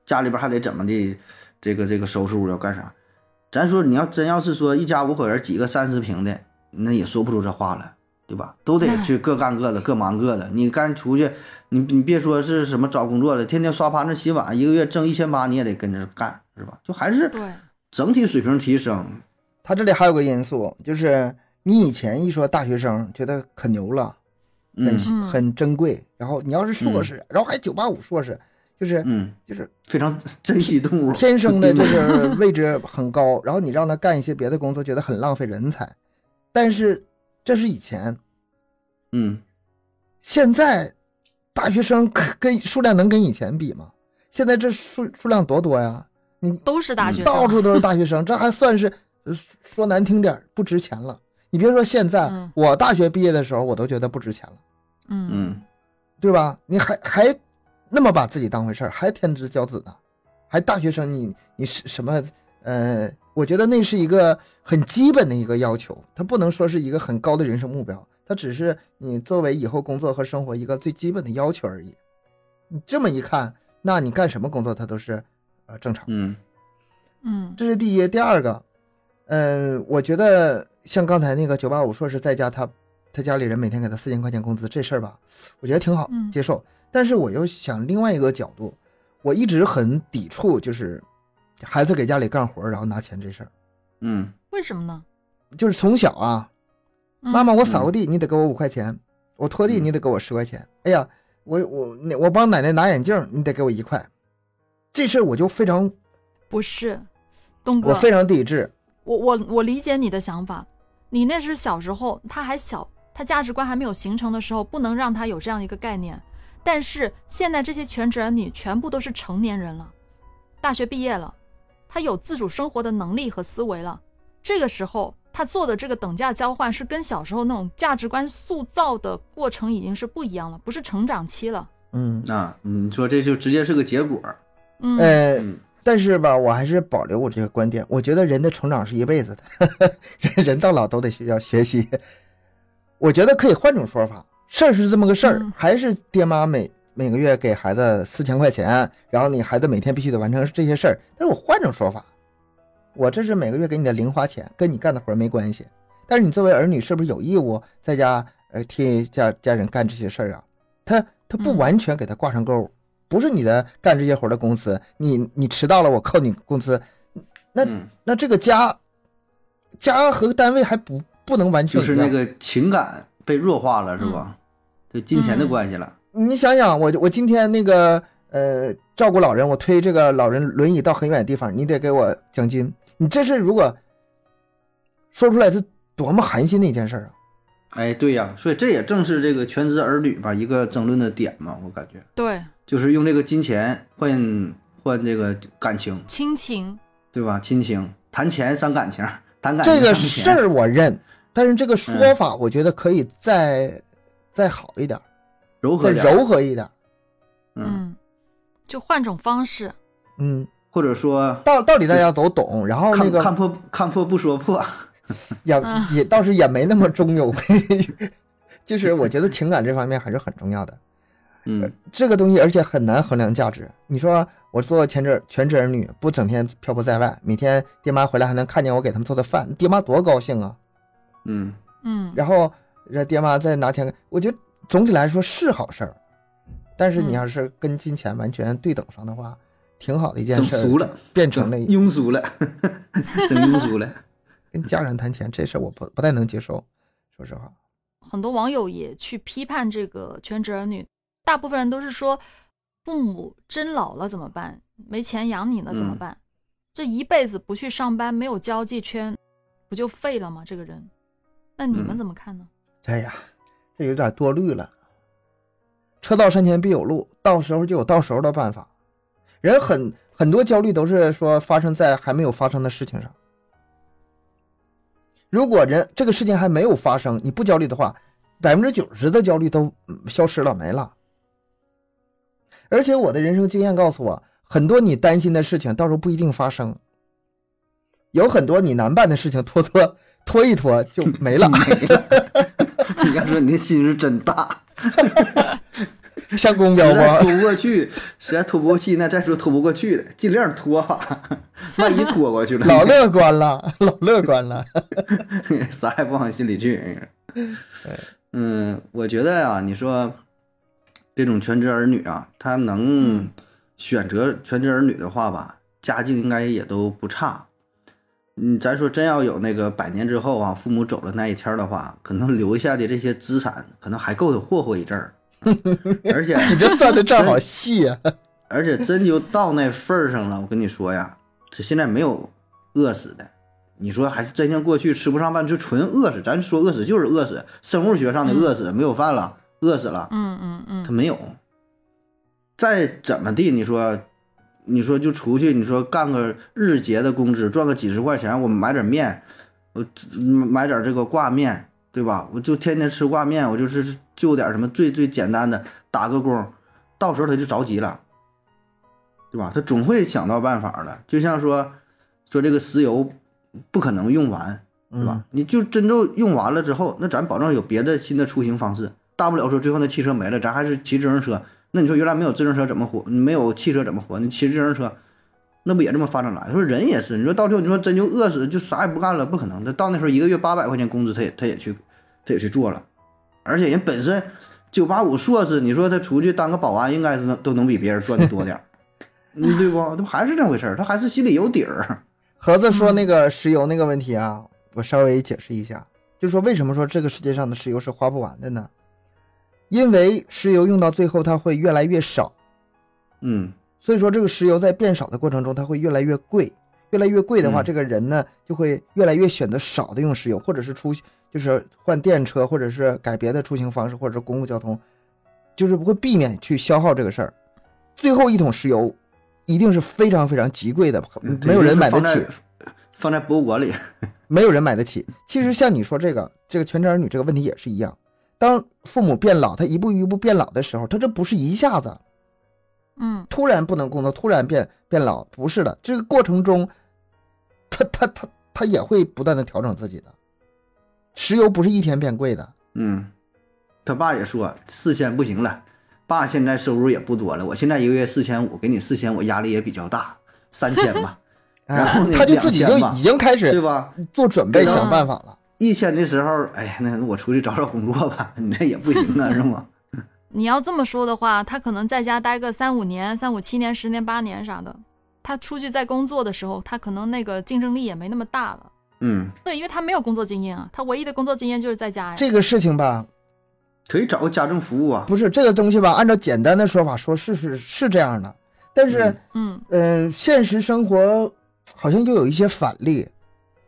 家里边还得怎么的？这个这个收拾屋要干啥？咱说你要真要是说一家五口人几个三十平的，那也说不出这话来，对吧？都得去各干各的，各忙各的。你干出去，你你别说是什么找工作的，天天刷盘子洗碗，一个月挣一千八，你也得跟着干，是吧？就还是对，整体水平提升。他这里还有个因素，就是你以前一说大学生，觉得可牛了，很很珍贵。然后你要是硕士，然后还九八五硕士，就是嗯，就是非常珍惜动物，天生的就是 位置很高，然后你让他干一些别的工作，觉得很浪费人才。但是这是以前，嗯现在大学生跟数量能跟以前比吗？现在这数数量多多呀，你都是大学生，到处都是 大学生，这还算是呃说难听点不值钱了。你别说现在，嗯我大学毕业的时候我都觉得不值钱了，嗯嗯对吧？你还还那么把自己当回事儿，还天之骄子呢，还大学生你你是什么？呃，我觉得那是一个很基本的一个要求，它不能说是一个很高的人生目标，它只是你作为以后工作和生活一个最基本的要求而已。你这么一看，那你干什么工作它都是呃正常嗯这是第一，第二个，嗯，我觉得像刚才那个九八五硕士在家，他他家里人每天给他四千块钱工资这事儿吧，我觉得挺好嗯接受。但是我又想另外一个角度，我一直很抵触，就是孩子给家里干活然后拿钱这事儿。嗯为什么呢？就是从小啊，嗯妈妈我扫个地你得给我五块钱，我拖地嗯你得给我十块钱。哎呀，我我那我帮奶奶拿眼镜你得给我一块，这事儿我就非常不是，东哥，我非常抵制。我我我理解你的想法，你那是小时候他还小，他价值观还没有形成的时候，不能让他有这样一个概念。但是现在这些全职儿女全部都是成年人了，大学毕业了，他有自主生活的能力和思维了。这个时候他做的这个等价交换是跟小时候那种价值观塑造的过程已经是不一样了，不是成长期了。嗯，啊，你说这就直接是个结果。嗯，呃，嗯但是吧，我还是保留我这个观点。我觉得人的成长是一辈子的，人人到老都得需要学习。我觉得可以换种说法，事儿是这么个事儿，嗯还是爹妈每每个月给孩子四千块钱，然后你孩子每天必须得完成这些事儿。但是我换种说法，我这是每个月给你的零花钱，跟你干的活儿没关系。但是你作为儿女，是不是有义务在家呃替家家人干这些事儿啊？他他不嗯完全给他挂上钩，不是你的干这些活的工资，你你迟到了，我扣你工资，那嗯，那这个家家和单位还不不能完全一样。就是那个情感被弱化了，是吧？对金钱的关系了。你想想，我我今天那个呃照顾老人，我推这个老人轮椅到很远的地方，你得给我奖金。你这是如果说出来是多么寒心的一件事儿啊！哎，对呀，所以这也正是这个全职儿女吧一个争论的点嘛，我感觉对，就是用这个金钱换换这个感情，亲情，对吧？亲情谈钱伤感情，谈感情这个。事儿我认，但是这个说法我觉得可以再再好一点，再柔和柔和一点。嗯，嗯，就换种方式。嗯，或者说道道理大家都懂，然后那个看看破看破不说破，也嗯也倒是也没那么中有，就是我觉得情感这方面还是很重要的。嗯这个东西，而且很难衡量价值。你说我做全职全职儿女，不整天漂泊在外，每天爹妈回来还能看见我给他们做的饭，爹妈多高兴啊！嗯嗯，然后让爹妈再拿钱，我觉得总体来说是好事儿。但是你嗯要是跟金钱完全对等上的话，挺好的一件事儿。俗了，变成了庸俗了，真庸俗了。跟家人谈钱这事儿，我不不太能接受。说实话，很多网友也去批判这个全职儿女，大部分人都是说，父母真老了怎么办？没钱养你了怎么嗯办？这一辈子不去上班，没有交际圈，不就废了吗？这个人，那你们嗯怎么看呢？哎呀，这有点多虑了。车到山前必有路，到时候就有到时候的办法。人很很多焦虑都是说发生在还没有发生的事情上。如果人这个事情还没有发生，你不焦虑的话，百分之九十的焦虑都消失了，没了。而且我的人生经验告诉我，很多你担心的事情到时候不一定发生，有很多你难办的事情拖拖 拖一拖就没了。没了。你要说你的心是真大，像公交吗？拖不过去，实在拖不过去，那再说拖不过去的，尽量拖吧，万一拖过去了，老乐观了，老乐观了。啥也不往心里去。嗯，我觉得呀、你说这种全职儿女啊，他能选择全职儿女的话吧，家境应该也都不差。嗯，咱说真要有那个百年之后啊，父母走了那一天的话，可能留下的这些资产，可能还够霍霍一阵儿。而且你这算的账好细啊！而且真就到那份儿上了，我跟你说呀，这现在没有饿死的。你说还是真像过去吃不上饭就纯饿死，咱说饿死就是饿死，生物学上的饿死，没有饭了，饿死了，嗯嗯嗯，他没有。再怎么地，你说，你说就出去，你说干个日结的工资，赚个几十块钱，我买点面，我买点这个挂面，对吧？我就天天吃挂面，我就是就点什么最最简单的打个工，到时候他就着急了，对吧？他总会想到办法的。就像说说这个石油不可能用完，对吧？嗯，你就真正用完了之后，那咱保证有别的新的出行方式，大不了说最后那汽车没了，咱还是骑自行车。那你说原来没有自行车怎么活？没有汽车怎么活？你骑自行车，那不也这么发展来？说人也是，你说到最后你说真就饿死，就啥也不干了，不可能的。到那时候一个月八百块钱工资，他也他也去他也去做了，而且人本身九八五硕士，你说他出去当个保安，应该是能都能比别人赚的多点儿，嗯，对不？这不还是这回事儿，他还是心里有底儿。盒子说那个石油那个问题啊，我稍微解释一下，就是说为什么说这个世界上的石油是花不完的呢？因为石油用到最后它会越来越少，嗯所以说这个石油在变少的过程中，它会越来越贵，越来越贵的话，嗯这个人呢就会越来越选择少的用石油，或者是出就是换电车，或者是改别的出行方式，或者是公共交通，就是不会避免去消耗这个事儿。最后一桶石油一定是非常非常极贵的，嗯没有人买得起。放在博物馆里。没有人买得起。其实像你说这个这个全职儿女这个问题也是一样，当父母变老，他一步一步变老的时候，他这不是一下子嗯突然不能工作，突然变变老，不是的，这个过程中，他他他他也会不断的调整自己的。石油不是一天变贵的，嗯，他爸也说四千不行了，爸现在收入也不多了，我现在一个月四千五，给你四千，我压力也比较大，三千吧，然哎后，呢他就自己就已经开始对吧？做准备，想办法了。一千的时候，哎呀，那我出去找找工作吧，你这也不行啊，是吗？你要这么说的话，他可能在家待个三五年、三五七年、十年八年啥的，他出去在工作的时候，他可能那个竞争力也没那么大了。嗯，对，因为他没有工作经验啊，他唯一的工作经验就是在家呀。这个事情吧，可以找个家政服务啊。不是这个东西吧？按照简单的说法说，是是是这样的，但是。嗯嗯嗯，现实生活好像又有一些反例，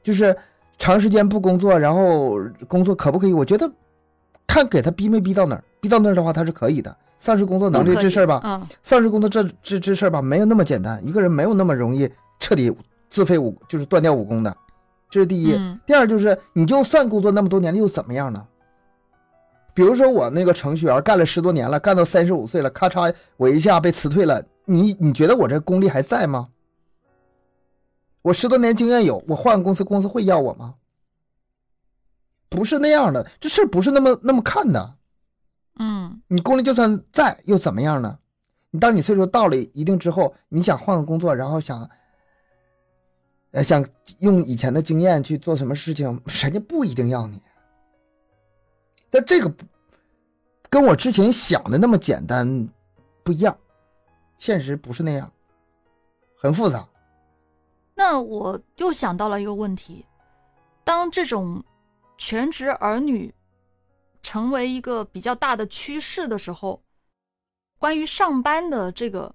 就是长时间不工作，然后工作可不可以？我觉得看给他逼没逼到哪儿，逼到那儿的话他是可以的。丧失工作能力这事儿吧，嗯丧失工作这这这事儿吧，没有那么简单，一个人没有那么容易彻底自废武，就是断掉武功的，这是第一。嗯第二就是，你就算工作那么多年了，又怎么样呢？比如说我那个程序员干了十多年了，干到三十五岁了，咔嚓我一下被辞退了，你你觉得我这功力还在吗？我十多年经验有，我换个公司，公司会要我吗？不是那样的，这事儿不是那么那么看的。嗯你功力就算在，又怎么样呢？你当你岁数到了一定之后，你想换个工作，然后想，呃，想用以前的经验去做什么事情，人家不一定要你。但这个不跟我之前想的那么简单不一样，现实不是那样，很复杂。那我又想到了一个问题：当这种全职儿女成为一个比较大的趋势的时候，关于上班的这个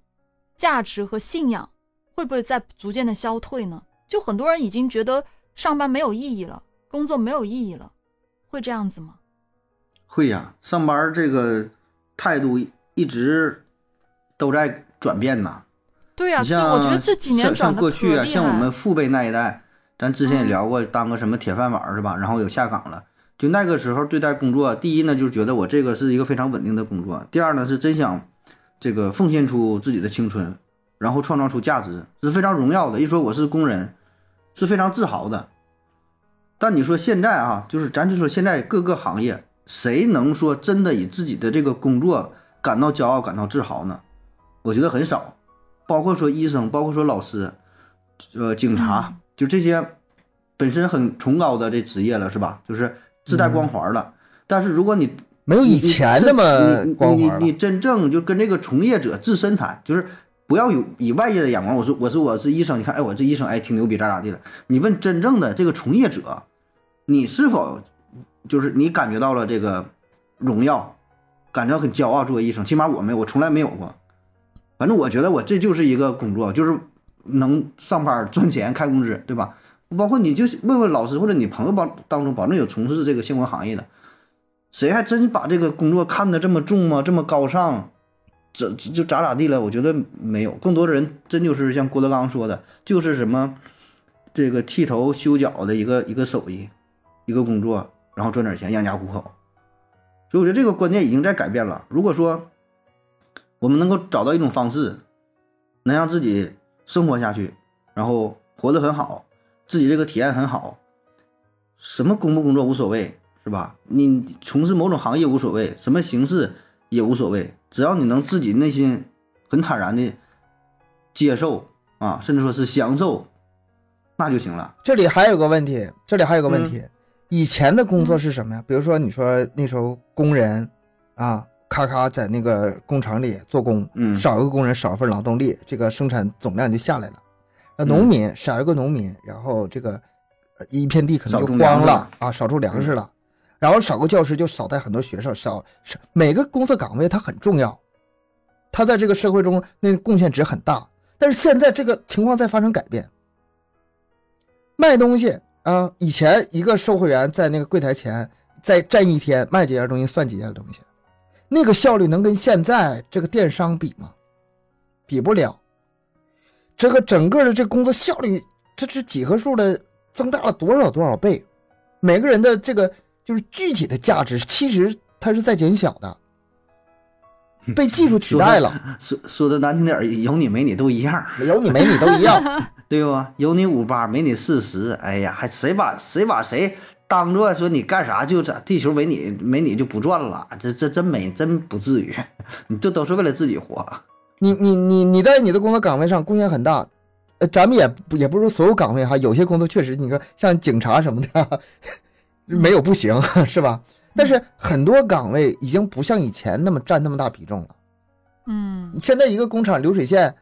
价值和信仰会不会在逐渐的消退呢？就很多人已经觉得上班没有意义了，工作没有意义了，会这样子吗？会呀、上班这个态度一直都在转变呐。对呀、你所以我觉得这几年像转的像过去啊，像我们。父辈那一代，咱之前也嗯聊过，当个什么铁饭碗是吧？然后有下岗了，就那个时候对待工作，第一呢就是觉得我这个是一个非常稳定的工作，第二呢是真想这个奉献出自己的青春，然后创造出价值是非常荣耀的。一说我是工人，是非常自豪的。但你说现在啊，就是咱就说现在各个行业，谁能说真的以自己的这个工作感到骄傲、感到自豪呢？我觉得很少。包括说医生，包括说老师，呃，警察，就这些本身很崇高的这职业了，是吧？就是自带光环了。但是如果你没有以前那么你光环了你你真正就跟这个从业者自身谈，就是不要有以外界的眼光。我说我说我是医生，你看，哎，我这医生哎挺牛逼，咋咋地的。你问真正的这个从业者，你是否就是你感觉到了这个荣耀，感觉很骄傲？作为医生，起码我没有，我从来没有过。反正我觉得我这就是一个工作，就是能上班赚钱开工资，对吧？包括你就问问老师或者你朋友帮当中，保证有从事这个新闻行业的，谁还真把这个工作看得这么重吗？这么高尚？这就咋咋地了？我觉得没有，更多的人真就是像郭德纲说的，就是什么这个剃头修脚的一个一个手艺，一个工作，然后赚点钱养家糊口。所以我觉得这个观念已经在改变了。如果说我们能够找到一种方式，能让自己生活下去，然后活得很好，自己这个体验很好，什么工不工作无所谓，是吧？你从事某种行业无所谓，什么形式也无所谓，只要你能自己内心很坦然的接受啊，甚至说是享受，那就行了。这里还有个问题，这里还有个问嗯题，以前的工作是什么呀？比如说你说那时候工人啊，咔咔在那个工厂里做工，嗯少一个工人少一份劳动力，这个生产总量就下来了。那嗯农民少一个农民，然后这个呃一片地可能就荒了啊，少出粮食了。然后少个教师就少带很多学生，少少每个工作岗位它很重要，他在这个社会中那个贡献值很大。但是现在这个情况在发生改变，卖东西啊，以前一个售货员在那个柜台前再站一天，卖几件东西算几件东西，那个效率能跟现在这个电商比吗？比不了。这个整个的这工作效率，这是几何数的增大了多少多少倍？每个人的这个就是具体的价值，其实它是在减小的，被技术取代了。说说的难听点儿，有你没你都一样，有你没你都一样。对吧？有你五八，没你四十，哎呀，还谁把谁把谁当做说你干啥就咋地球没你没你就不转了？这这真没真不至于，你这都是为了自己活。你你你你在你的工作岗位上贡献很大，呃，咱们也不也不是说所有岗位哈，有些工作确实，你说像警察什么的，没有不行是吧？但是很多岗位已经不像以前那么占那么大比重了。嗯现在一个工厂流水线，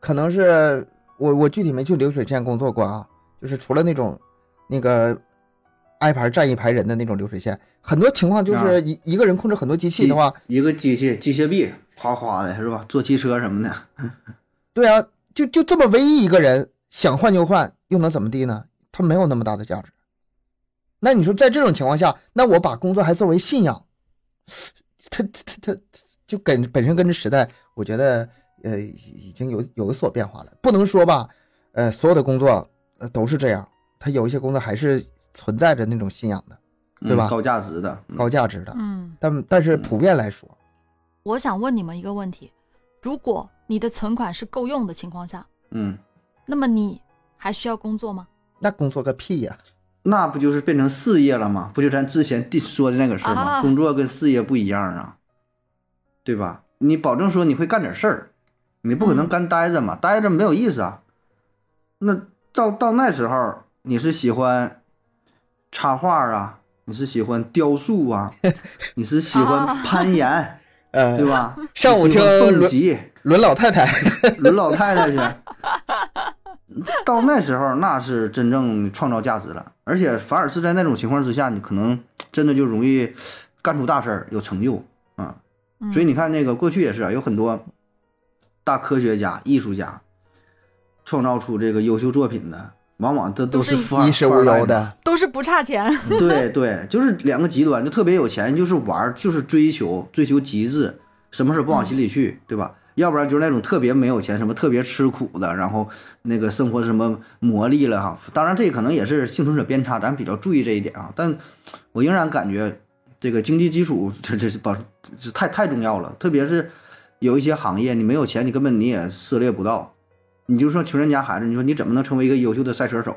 可能是我我具体没去流水线工作过啊，就是除了那种那个挨排站一排人的那种流水线，很多情况就啊是一、一个人控制很多机器的话，一个机器机械臂哗哗的是吧？坐汽车什么的，对啊，就就这么唯一一个人想换就换，又能怎么地呢？他没有那么大的价值。那你说在这种情况下，那我把工作还作为信仰，他他他他就跟本身跟着时代，我觉得呃已经有有所变化了。不能说吧，呃，所有的工作呃都是这样，他有一些工作还是存在着那种信仰的，对吧嗯高价值的，嗯高价值的。嗯，但但是普遍来说，我想问你们一个问题：如果你的存款是够用的情况下，嗯，那么你还需要工作吗？那工作个屁呀！那不就是变成事业了吗？不就咱之前地说的那个事儿吗？啊工作跟事业不一样啊，对吧？你保证说你会干点事儿，你不可能嗯干待着嘛，待着没有意思啊。那到到那时候，你是喜欢插画啊，你是喜欢雕塑啊，你是喜欢啊攀岩，呃，对吧？上午听伦蹦极，轮老太太，轮老太太去。到那时候，那是真正创造价值了，而且反而是在那种情况之下，你可能真的就容易干出大事儿，有成就啊。嗯、所以你看，那个过去也是啊，有很多大科学家、艺术家创造出这个优秀作品的，往往这都是衣食无忧的。都是不差钱。对对，就是两个极端，就特别有钱，就是玩儿，就是追求追求极致，什么事儿不往心里去，对吧？要不然就是那种特别没有钱，什么特别吃苦的，然后那个生活什么磨砺了哈。当然，这可能也是幸存者偏差，咱比较注意这一点啊。但我仍然感觉这个经济基础这这是保这太太重要了，特别是有一些行业你没有钱，你根本你也涉猎不到。你就说穷人家孩子，你说你怎么能成为一个优秀的赛车手？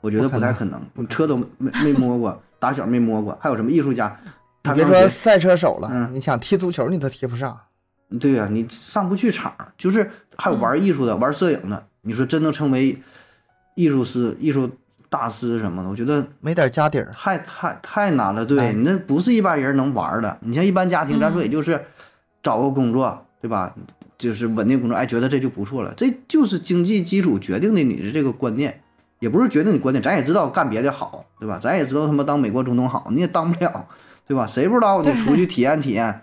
我觉得不太可能，车都没没摸过，打小没摸过，还有什么艺术家？他别说赛车手了，嗯你想踢足球你都踢不上。对呀、你上不去场，就是还有玩艺术的、玩摄影的，你说真能成为艺术师、艺术大师什么的，我觉得没点家底儿，太太太难了。对哎你那不是一般人能玩的。你像一般家庭，咱说嗯也就是找个工作，对吧？就是稳定工作，哎，觉得这就不错了。这就是经济基础决定的你的这个观念，也不是决定你观念。咱也知道干别的好，对吧？咱也知道他妈当美国总统好，你也当不了，对吧？谁不知道你出去体验体验，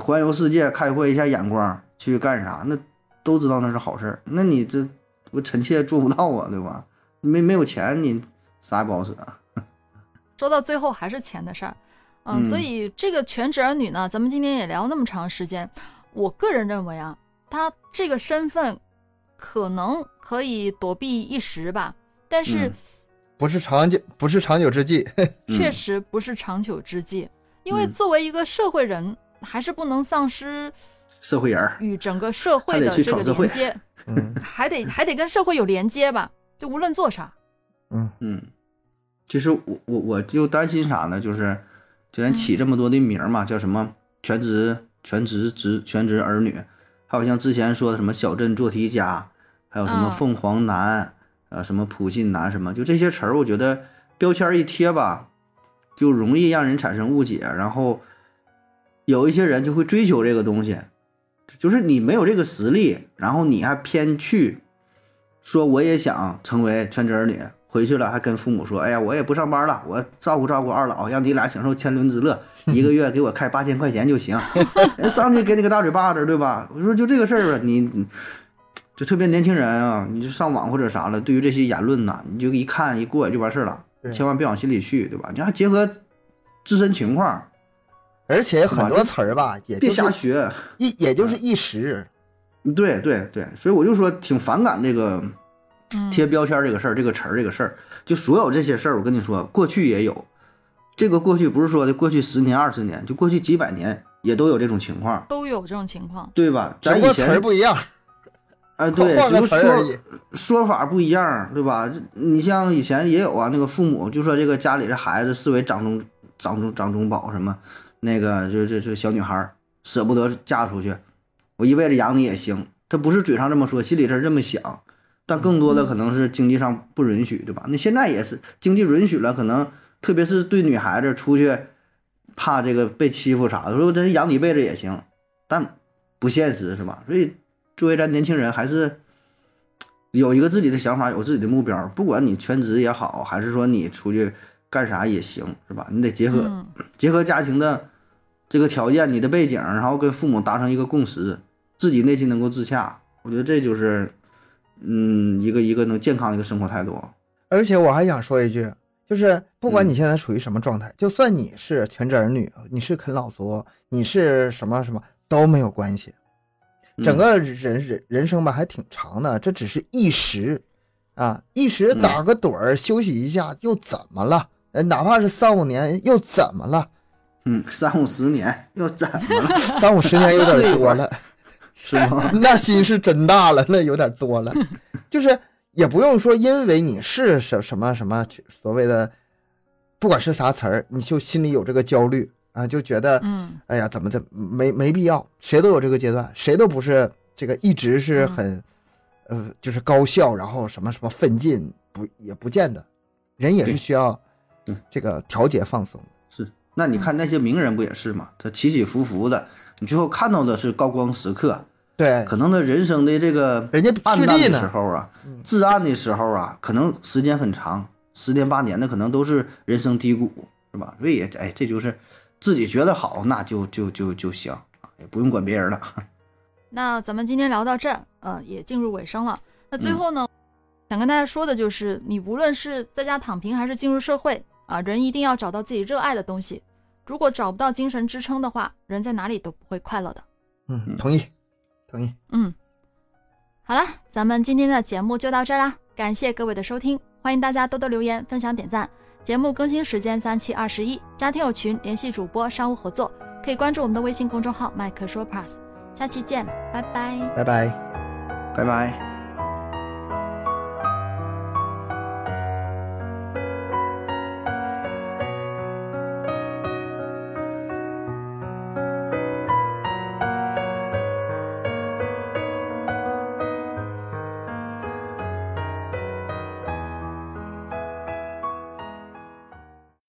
环游世界，开阔一下眼光，去干啥？那都知道那是好事儿。那你这我臣妾做不到啊，对吧？没没有钱，你啥也不好使啊。说到最后还是钱的事儿，嗯，嗯所以这个全职儿女呢，咱们今天也聊那么长时间，我个人认为啊，他这个身份可能可以躲避一时吧，但是嗯不是长久，不是长久之计。确嗯。实不是长久之计，因为嗯。作为一个社会人，还是不能丧失社会人儿，与整个社会的这个闯社会连接，嗯还得还得跟社会有连接吧，就无论做啥，嗯。嗯，其实我我我就担心啥呢？就是既然起这么多的名儿嘛，叫什么全职全职职全职儿女，还有像之前说的什么小镇做题家，还有什么嗯。凤凰男，呃，什么普信男，什么就这些词儿，我觉得标签一贴吧，就容易让人产生误解，然后有一些人就会追求这个东西，就是你没有这个实力，然后你还偏去说我也想成为全职儿女，回去了还跟父母说，哎呀，我也不上班了，我照顾照顾二老，让你俩享受天伦之乐，一个月给我开八千块钱就行，上去给你个大嘴巴子，对吧？我说就这个事儿吧，你你就特别年轻人啊，你就上网或者啥了，对于这些言论呐，你就一看一过就完事儿了，对千万别往心里去，对吧？你还结合自身情况，而且很多词儿吧，也别就是瞎学。一也就是一时。对对对，所以我就说挺反感这个嗯，贴标签这个事儿，这个词儿这个事儿，就所有这些事儿，我跟你说，过去也有，这个过去不是说的过去十年二十年，就过去几百年也都有这种情况，都有这种情况，对吧？咱以前儿不一样，啊，对，换个只不过说法不一样，对吧？这你像以前也有啊，那个父母就说这个家里的孩子视为掌中掌中掌中宝，什么那个就这这小女孩舍不得嫁出去，我一辈子养你也行。他不是嘴上这么说，心里是这么想，但更多的可能是经济上不允许，对吧？那现在也是经济允许了，可能特别是对女孩子出去，怕这个被欺负啥的，说真养你一辈子也行，但不现实，是吧？所以作为咱年轻人，还是有一个自己的想法，有自己的目标。不管你全职也好，还是说你出去干啥也行，是吧？你得结合、嗯，结合家庭的这个条件、你的背景，然后跟父母达成一个共识，自己内心能够自洽。我觉得这就是，嗯，一个一个能健康的一个生活态度。而且我还想说一句，就是不管嗯你现在处于什么状态，就算你是全职儿女，你是啃老族，你是什么什么都没有关系。嗯整个人人人生吧还挺长的，这只是一时啊，一时嗯打个盹儿、休息一下又怎么了？呃，哪怕是三五年又怎么了？嗯，三五十年又怎么了？三五十年有点多了，是吗？那心是真大了，那有点多了。就是也不用说，因为你是什什么什么所谓的，不管是啥词儿，你就心里有这个焦虑啊，就觉得嗯哎呀，怎么怎么没没必要，谁都有这个阶段，谁都不是这个一直是很，呃，就是高效，然后什么什么奋进，不也不见得，人也是需要对这个调节放松。是，那你看那些名人不也是吗？他起起伏伏的，你最后看到的是高光时刻，对，可能他人生的这个人家暗淡的时候啊嗯，至暗的时候啊，可能时间很长，十年八年的可能都是人生低谷，是吧？所以也哎，这就是自己觉得好，那就就就就行啊，也不用管别人了。那咱们今天聊到这儿，呃，也进入尾声了。那最嗯后呢，想跟大家说的就是，你无论是在家躺平还是进入社会啊，人一定要找到自己热爱的东西。如果找不到精神支撑的话，人在哪里都不会快乐的。嗯，同意，同意。嗯，好了，咱们今天的节目就到这儿啦，感谢各位的收听，欢迎大家多多留言、分享、点赞。节目更新时间三七二十一，加听友群联系主播商务合作，可以关注我们的微信公众号麦克说 Plus，下期见，拜拜。拜拜。拜拜。